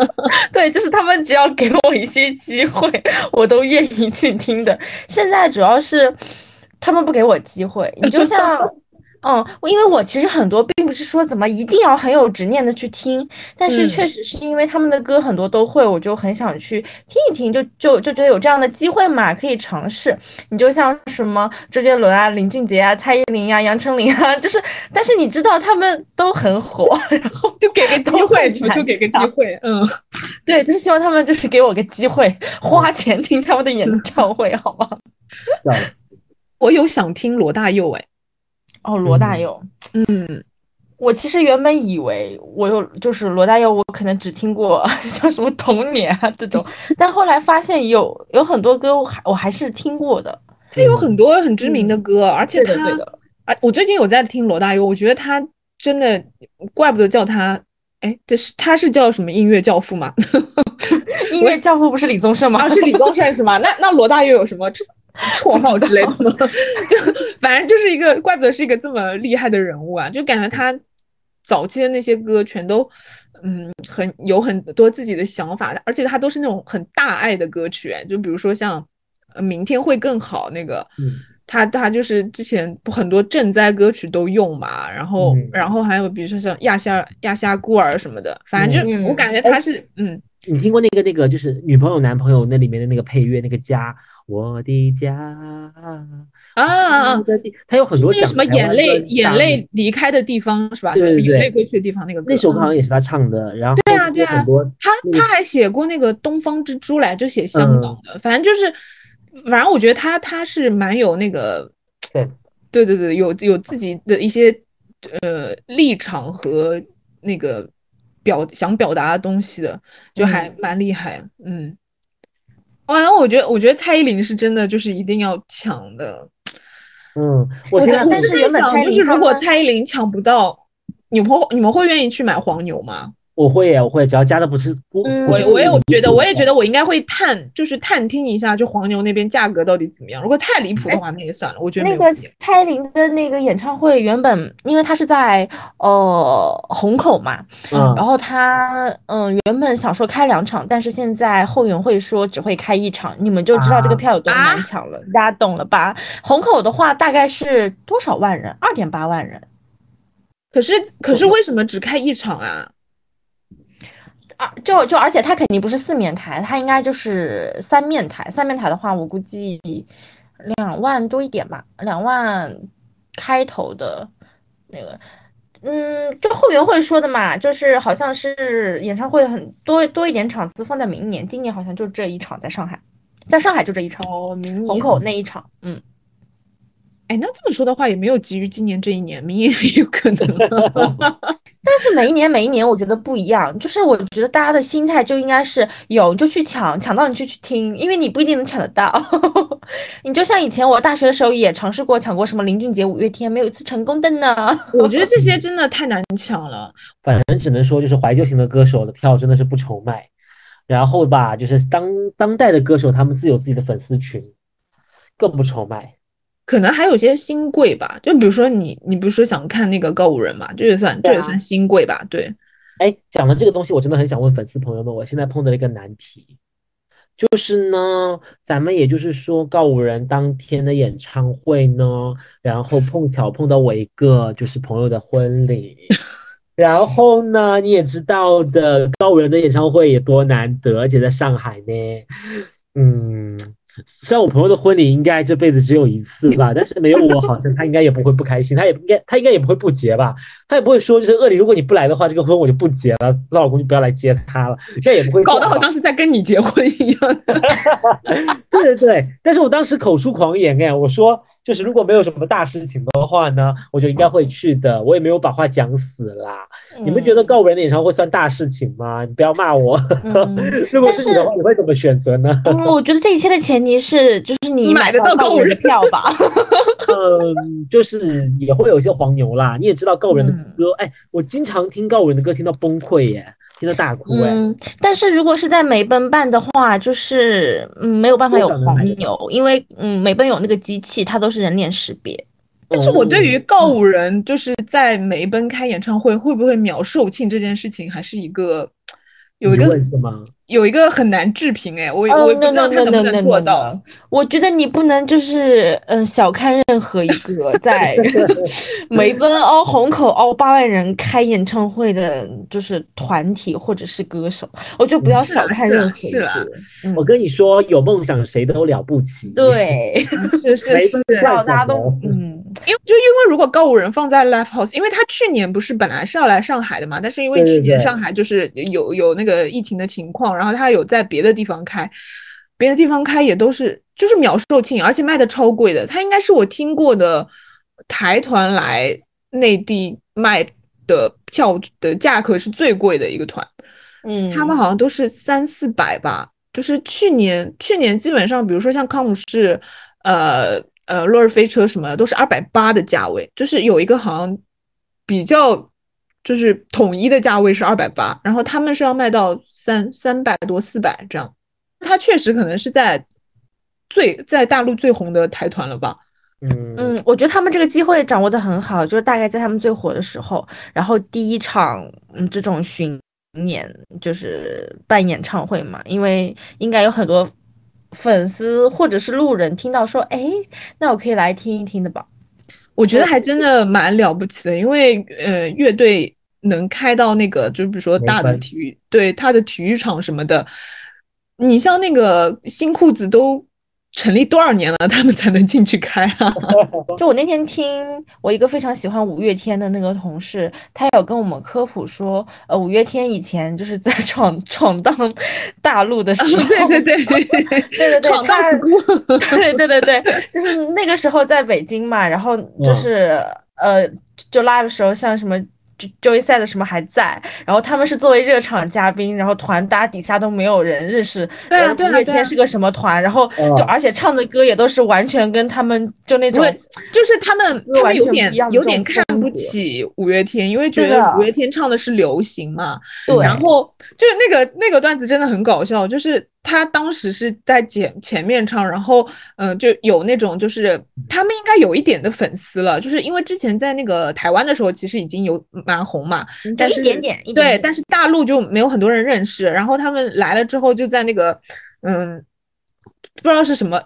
[laughs] 对，就是他们只要给我一些机会，[laughs] 我都愿意去听的。现在主要是他们不给我机会，你就像。嗯，我因为我其实很多并不是说怎么一定要很有执念的去听，但是嗯确实是因为他们的歌很多都会，我就很想去听一听，就就就觉得有这样的机会嘛，可以尝试。你就像什么周杰伦啊、林俊杰啊、蔡依林啊、杨丞琳啊，[laughs] 就是，但是你知道他们都很火，然后就给个机会，很求求给个机会。嗯，[laughs] 对，就是希望他们就是给我个机会，花钱听他们的演唱会，好吗？我有想听罗大佑哎。哦，罗大嗯。佑，嗯，我其实原本以为我有就是罗大佑，我可能只听过 [laughs] 像什么童年啊这种，[laughs] 但后来发现有有很多歌我还我还是听过的。他有很多很知名的歌，而且他我最近有在听罗大佑，我觉得他真的，怪不得叫他哎，这是他是叫什么音乐教父吗？[laughs] 音乐教父不是李宗盛吗？啊，是李宗盛是吗？那那罗大佑有什么绰号之类的吗？[laughs] 就反正就是一个，怪不得是一个这么厉害的人物啊！就感觉他早期的那些歌全都，嗯，很有很多自己的想法，而且他都是那种很大爱的歌曲，就比如说像呃《明天会更好》那个，嗯他他就是之前不很多赈灾歌曲都用嘛，然后、嗯。然后还有比如说像亚夏亚夏孤儿什么的，反正就、嗯。我感觉他是嗯。你听过那个那个就是女朋友男朋友那里面的那个配乐那个家，我的家啊啊啊我。的地，它有很多那个什么眼泪眼泪离开的地方是吧？对对对。眼泪归去的地方那个歌，那首歌好嗯像也是他唱的，然后对啊对啊他他还写过那个《东方之珠》来，就写香港嗯的，反正就是，反正我觉得他他是蛮有那个，对对对对，有有自己的一些呃立场和那个表想表达的东西的，就还蛮厉害，嗯。完了，我觉得我觉得蔡依林是真的就是一定要抢的，嗯，我现在但是原本蔡依就是如果蔡依林抢不到，你们会你们会愿意去买黄牛吗？我会耶，我会，只要加的不是不嗯我我也我觉得，我也觉得得我应该会探，就是探听一下，就黄牛那边价格到底怎么样。如果太离谱的话，那也算了，我觉得那个。蔡依林的那个演唱会原本，因为她是在呃虹口嘛，嗯然后她嗯原本想说开两场，但是现在后援会说只会开一场，你们就知道这个票有多难抢了，大家懂了吧？虹口的话大概是多少万人？二点八万人可是可是为什么只开一场啊？啊，就就而且它肯定不是四面台，它应该就是三面台。三面台的话，我估计两万多一点吧，两万开头的那个。嗯，就后援会说的嘛，就是好像是演唱会很多多一点场次放在明年，今年好像就这一场在上海，在上海就这一场，哦，明年虹口那一场，嗯，哎，那这么说的话，也没有急于今年这一年，明年也有可能。[laughs] 但是每一年每一年我觉得不一样，就是我觉得大家的心态就应该是有就去抢，抢到你就去听，因为你不一定能抢得到。[laughs] 你就像以前我大学的时候也尝试过抢过什么林俊杰、五月天，没有一次成功的呢。我觉得这些真的太难抢了。[laughs] 反正只能说就是怀旧型的歌手的票真的是不愁卖，然后吧，就是当当代的歌手他们自有自己的粉丝群，更不愁卖。可能还有些新贵吧，就比如说你，你不是说想看那个告五人嘛，这也算这也算新贵吧？对，哎，讲了这个东西，我真的很想问粉丝朋友们，我现在碰到了一个难题，就是呢，咱们也就是说告五人当天的演唱会呢，然后碰巧碰到我一个就是朋友的婚礼，然后呢，你也知道的，告五人的演唱会也多难得，而且在上海呢，嗯。虽然我朋友的婚礼应该这辈子只有一次吧，[laughs] 但是没有我，好像他应该也不会不开心，他也应该，他应该也不会不结吧，他也不会说就是恶里，如果你不来的话，这个婚我就不结了，她老公就不要来接她了，这也不会搞得好像是在跟你结婚一样。[laughs] 对对对，但是我当时口出狂言哎，我说就是如果没有什么大事情的话呢，我就应该会去的，我也没有把话讲死啦。你们觉得告五人的演唱会算大事情吗？你不要骂我。嗯 [laughs] 如果是你的话，你会怎么选择呢？嗯，我觉得这一切的前提是，就是你买得到告五人的票吧。[laughs] 嗯，就是也会有一些黄牛啦。你也知道告五人的嗯歌，哎，我经常听告五人的歌，听到崩溃耶，听到大哭哎。嗯，但是如果是在美奔办的话，就是嗯没有办法有黄牛，因为嗯美奔有那个机器，它都是人脸识别。但是我对于嗯告五人就是在梅奔开演唱会会不会秒售罄这件事情，还是一个有一疑个问是吗？有一个很难置评哎，我我也不知道 no, 他 no, 能不 no, 能 no, 做 no。我觉得你不能就是嗯小看任何一个 [laughs] 在梅奔凹虹口凹八万人开演唱会的，就是团体或者是歌手，我就不要小看任何一个。嗯我跟你说，有梦想谁都了不起。对，是是梅是，奔怪大家都嗯因为就因为如果告五人放在 Live House，因为他去年不是本来是要来上海的嘛，但是因为去年上海就是有有那个疫情的情况，然后他有在别的地方开，别的地方开也都是就是秒售罄，而且卖的超贵的。他应该是我听过的台团来内地卖的票的价格是最贵的一个团。嗯，他们好像都是三四百吧，就是去年去年基本上，比如说像康姆士，呃呃落日飞车什么的，都是二百八的价位，就是有一个好像比较就是统一的价位是二百八，然后他们是要卖到三三百多四百这样。他确实可能是在最在大陆最红的台团了吧？嗯嗯，我觉得他们这个机会掌握的很好，就是大概在他们最火的时候，然后第一场嗯这种巡演就是办演唱会嘛，因为应该有很多粉丝或者是路人听到说，哎，那我可以来听一听的吧。我觉得还真的蛮了不起的，因为呃，乐队能开到那个，就比如说大的体育，对它的体育场什么的，你像那个新裤子都成立多少年了，他们才能进去开啊？[laughs] 就我那天听我一个非常喜欢五月天的那个同事，他有跟我们科普说，呃，五月天以前就是在闯 [laughs] 闯荡大陆的时候，对对对 [laughs] 对对对，闯荡对对对对，就是那个时候在北京嘛，然后就是、呃，就拉的时候像什么。就 Joey 赛的什么还在，然后他们是作为热场嘉宾，然后团搭底下都没有人认识，对对啊对啊五月天是个什么团，然后就嗯而且唱的歌也都是完全跟他们就那种对，就是他们他们有点有点看不起五月天，因为觉得五月天唱的是流行嘛，对，然后就是那个那个段子真的很搞笑，就是他当时是在前前面唱，然后嗯、呃就有那种就是他们应该有一点的粉丝了，就是因为之前在那个台湾的时候其实已经有蛮红嘛，但是一点点对，但是大陆就没有很多人认识，然后他们来了之后就在那个嗯，不知道是什么。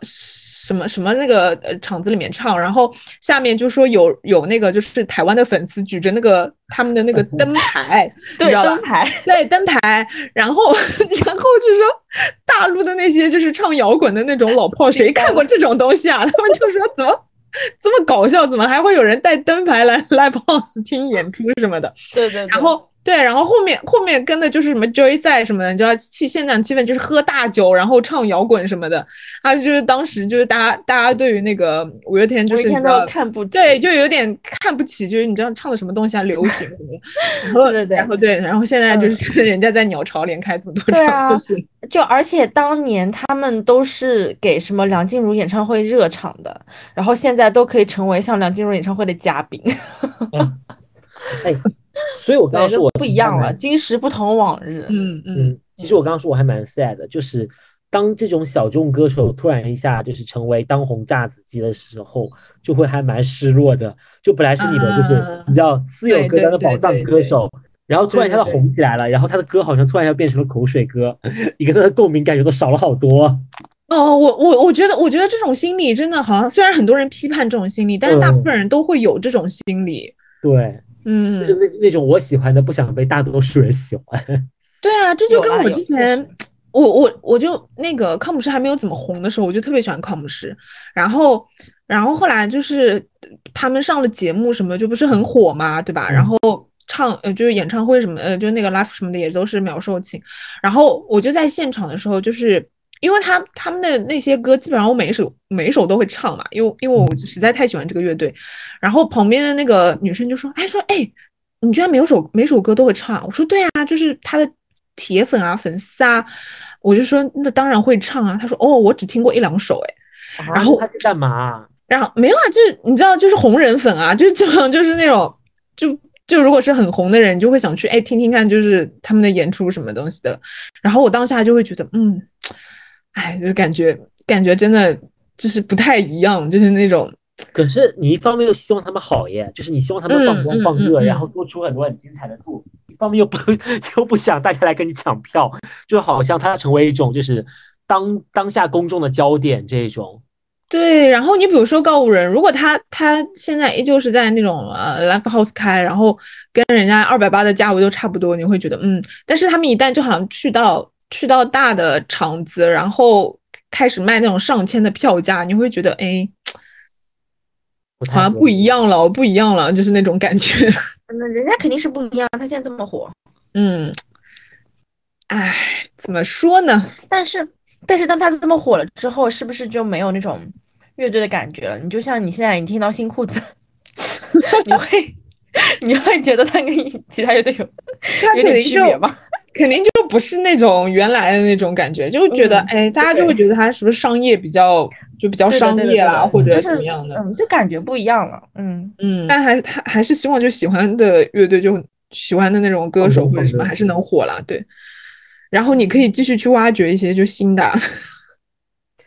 什么什么那个呃场子里面唱，然后下面就说有有那个就是台湾的粉丝举着那个他们的那个灯牌，对灯？牌，对灯牌，然后 [laughs] 然后就说大陆的那些就是唱摇滚的那种老炮，谁看过这种东西啊？[laughs] 他们就说怎么这么搞笑，怎么还会有人带灯牌来 live [laughs] house 听演出什么的？对对，然后对，然后后面后面跟的就是什么 Joy 赛什么的，你知道气现场气氛就是喝大酒，然后唱摇滚什么的，还有就是当时就是大家大家对于那个五月天就是你知道看不起，对，就有点看不起，就是你知道唱的什么东西啊，流行什么的，[laughs] 然后对对对然后对，然后现在就是人家在鸟巢连开这么多场，就是就而且当年他们都是给什么梁静茹演唱会热场的，然后现在都可以成为像梁静茹演唱会的嘉宾，[laughs] 哎，所以我刚刚说我不一样了，今时不同往日。嗯嗯嗯，其实我刚刚说我还蛮 sad 的，就是当这种小众歌手突然一下就是成为当红炸子鸡的时候，就会还蛮失落的。就本来是你的，就是啊你知道私有对歌单的宝藏歌手，然后突然一下红起来了，然后他的歌好像突然要变成了口水歌，你跟他的共鸣感觉都少了好多。哦，我我我觉得我觉得这种心理真的好像虽然很多人批判这种心理，但是大部嗯分人都会有这种心理，对，嗯。就，是那那种我喜欢的，不想被大多数人喜欢。[laughs] 对啊，这就跟我之前，我我我就那个康姆士还没有怎么红的时候，我就特别喜欢康姆士，然后然后后来就是他们上了节目什么，就不是很火嘛，对吧？然嗯。后唱呃就是演唱会什么呃就那个 live 什么的也都是秒售罄，然后我就在现场的时候，就是因为他他们的那些歌基本上我每一首每一首都会唱嘛，因为因为我实在太喜欢这个乐队，然后旁边的那个女生就说，哎说哎。你居然每首每首歌都会唱？我说对啊，就是他的铁粉啊、粉丝啊。我就说那当然会唱啊。他说哦，我只听过一两首哎。然后他是干嘛？然后没有啊，就是你知道，就是红人粉啊，就是基本上就是那种就就如果是很红的人，你就会想去哎听听看，就是他们的演出什么东西的。然后我当下就会觉得嗯，哎，就感觉感觉真的就是不太一样，就是那种可是你一方面又希望他们好耶，就是你希望他们放光放热，嗯然后多出很多很精彩的作品；一方面又不 [laughs] 又不想大家来跟你抢票，就好像他成为一种就是当当下公众的焦点这种。对，然后你比如说告五人，如果他他现在依旧是在那种呃 live house 开，然后跟人家二百八的价位都差不多，你会觉得嗯，但是他们一旦就好像去到去到大的场子，然后开始卖那种上千的票价，你会觉得哎，好像不一样了，不一样了，就是那种感觉。那 [laughs] 人家肯定是不一样，他现在这么火，嗯，哎，怎么说呢？但是但是当他这么火了之后，是不是就没有那种乐队的感觉了？你就像你现在你听到新裤子，[laughs] 你会 [laughs] 你会觉得他跟其他乐队有有点区别吗？肯定就不是那种原来的那种感觉，就会觉得嗯哎，大家就会觉得他是不是商业比较就比较商业啦，或者就是怎么样的。嗯，就感觉不一样了。嗯，嗯，但还他还是希望就喜欢的乐队就喜欢的那种歌手或者什么，还是能火了。对，然后你可以继续去挖掘一些就新的。[laughs]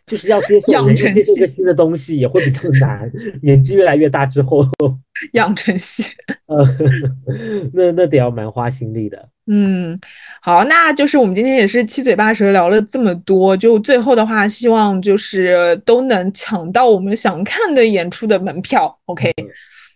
就是要接受 [laughs] 养成接受一新的东西也会比较难，年纪越来越大之后，[laughs] 养成系。呃，那那得要蛮花心力的。嗯，好，那就是我们今天也是七嘴八舌聊了这么多，就最后的话，希望就是都能抢到我们想看的演出的门票。OK，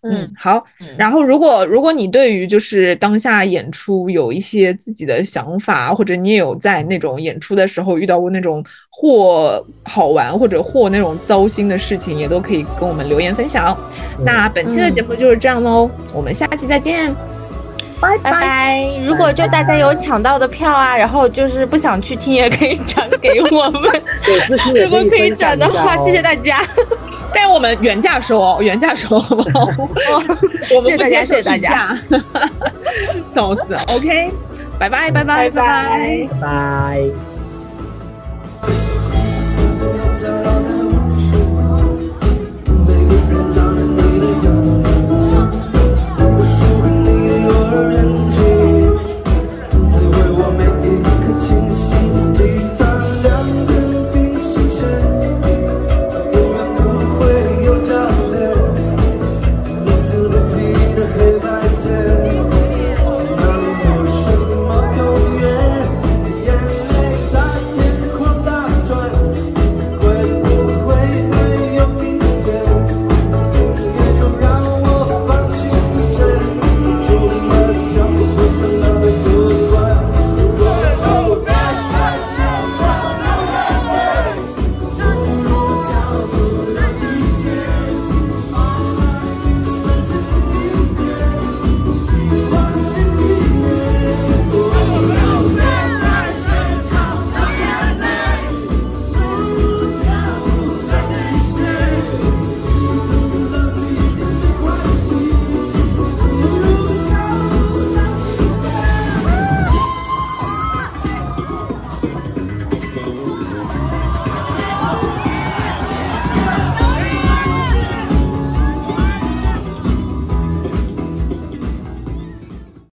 嗯，好。然后，如果如果你对于就是当下演出有一些自己的想法，或者你也有在那种演出的时候遇到过那种或好玩或者或那种糟心的事情，也都可以跟我们留言分享。那本期的节目就是这样喽，我们下期再见，拜拜！如果就大家有抢到的票啊，然后就是不想去听也可以转给我们。如果可以转的话，谢谢大家。[laughs] 但我们原价收哦，原价收好吗？我们不接受溢价。[laughs] 笑死！OK，拜拜拜拜拜拜拜。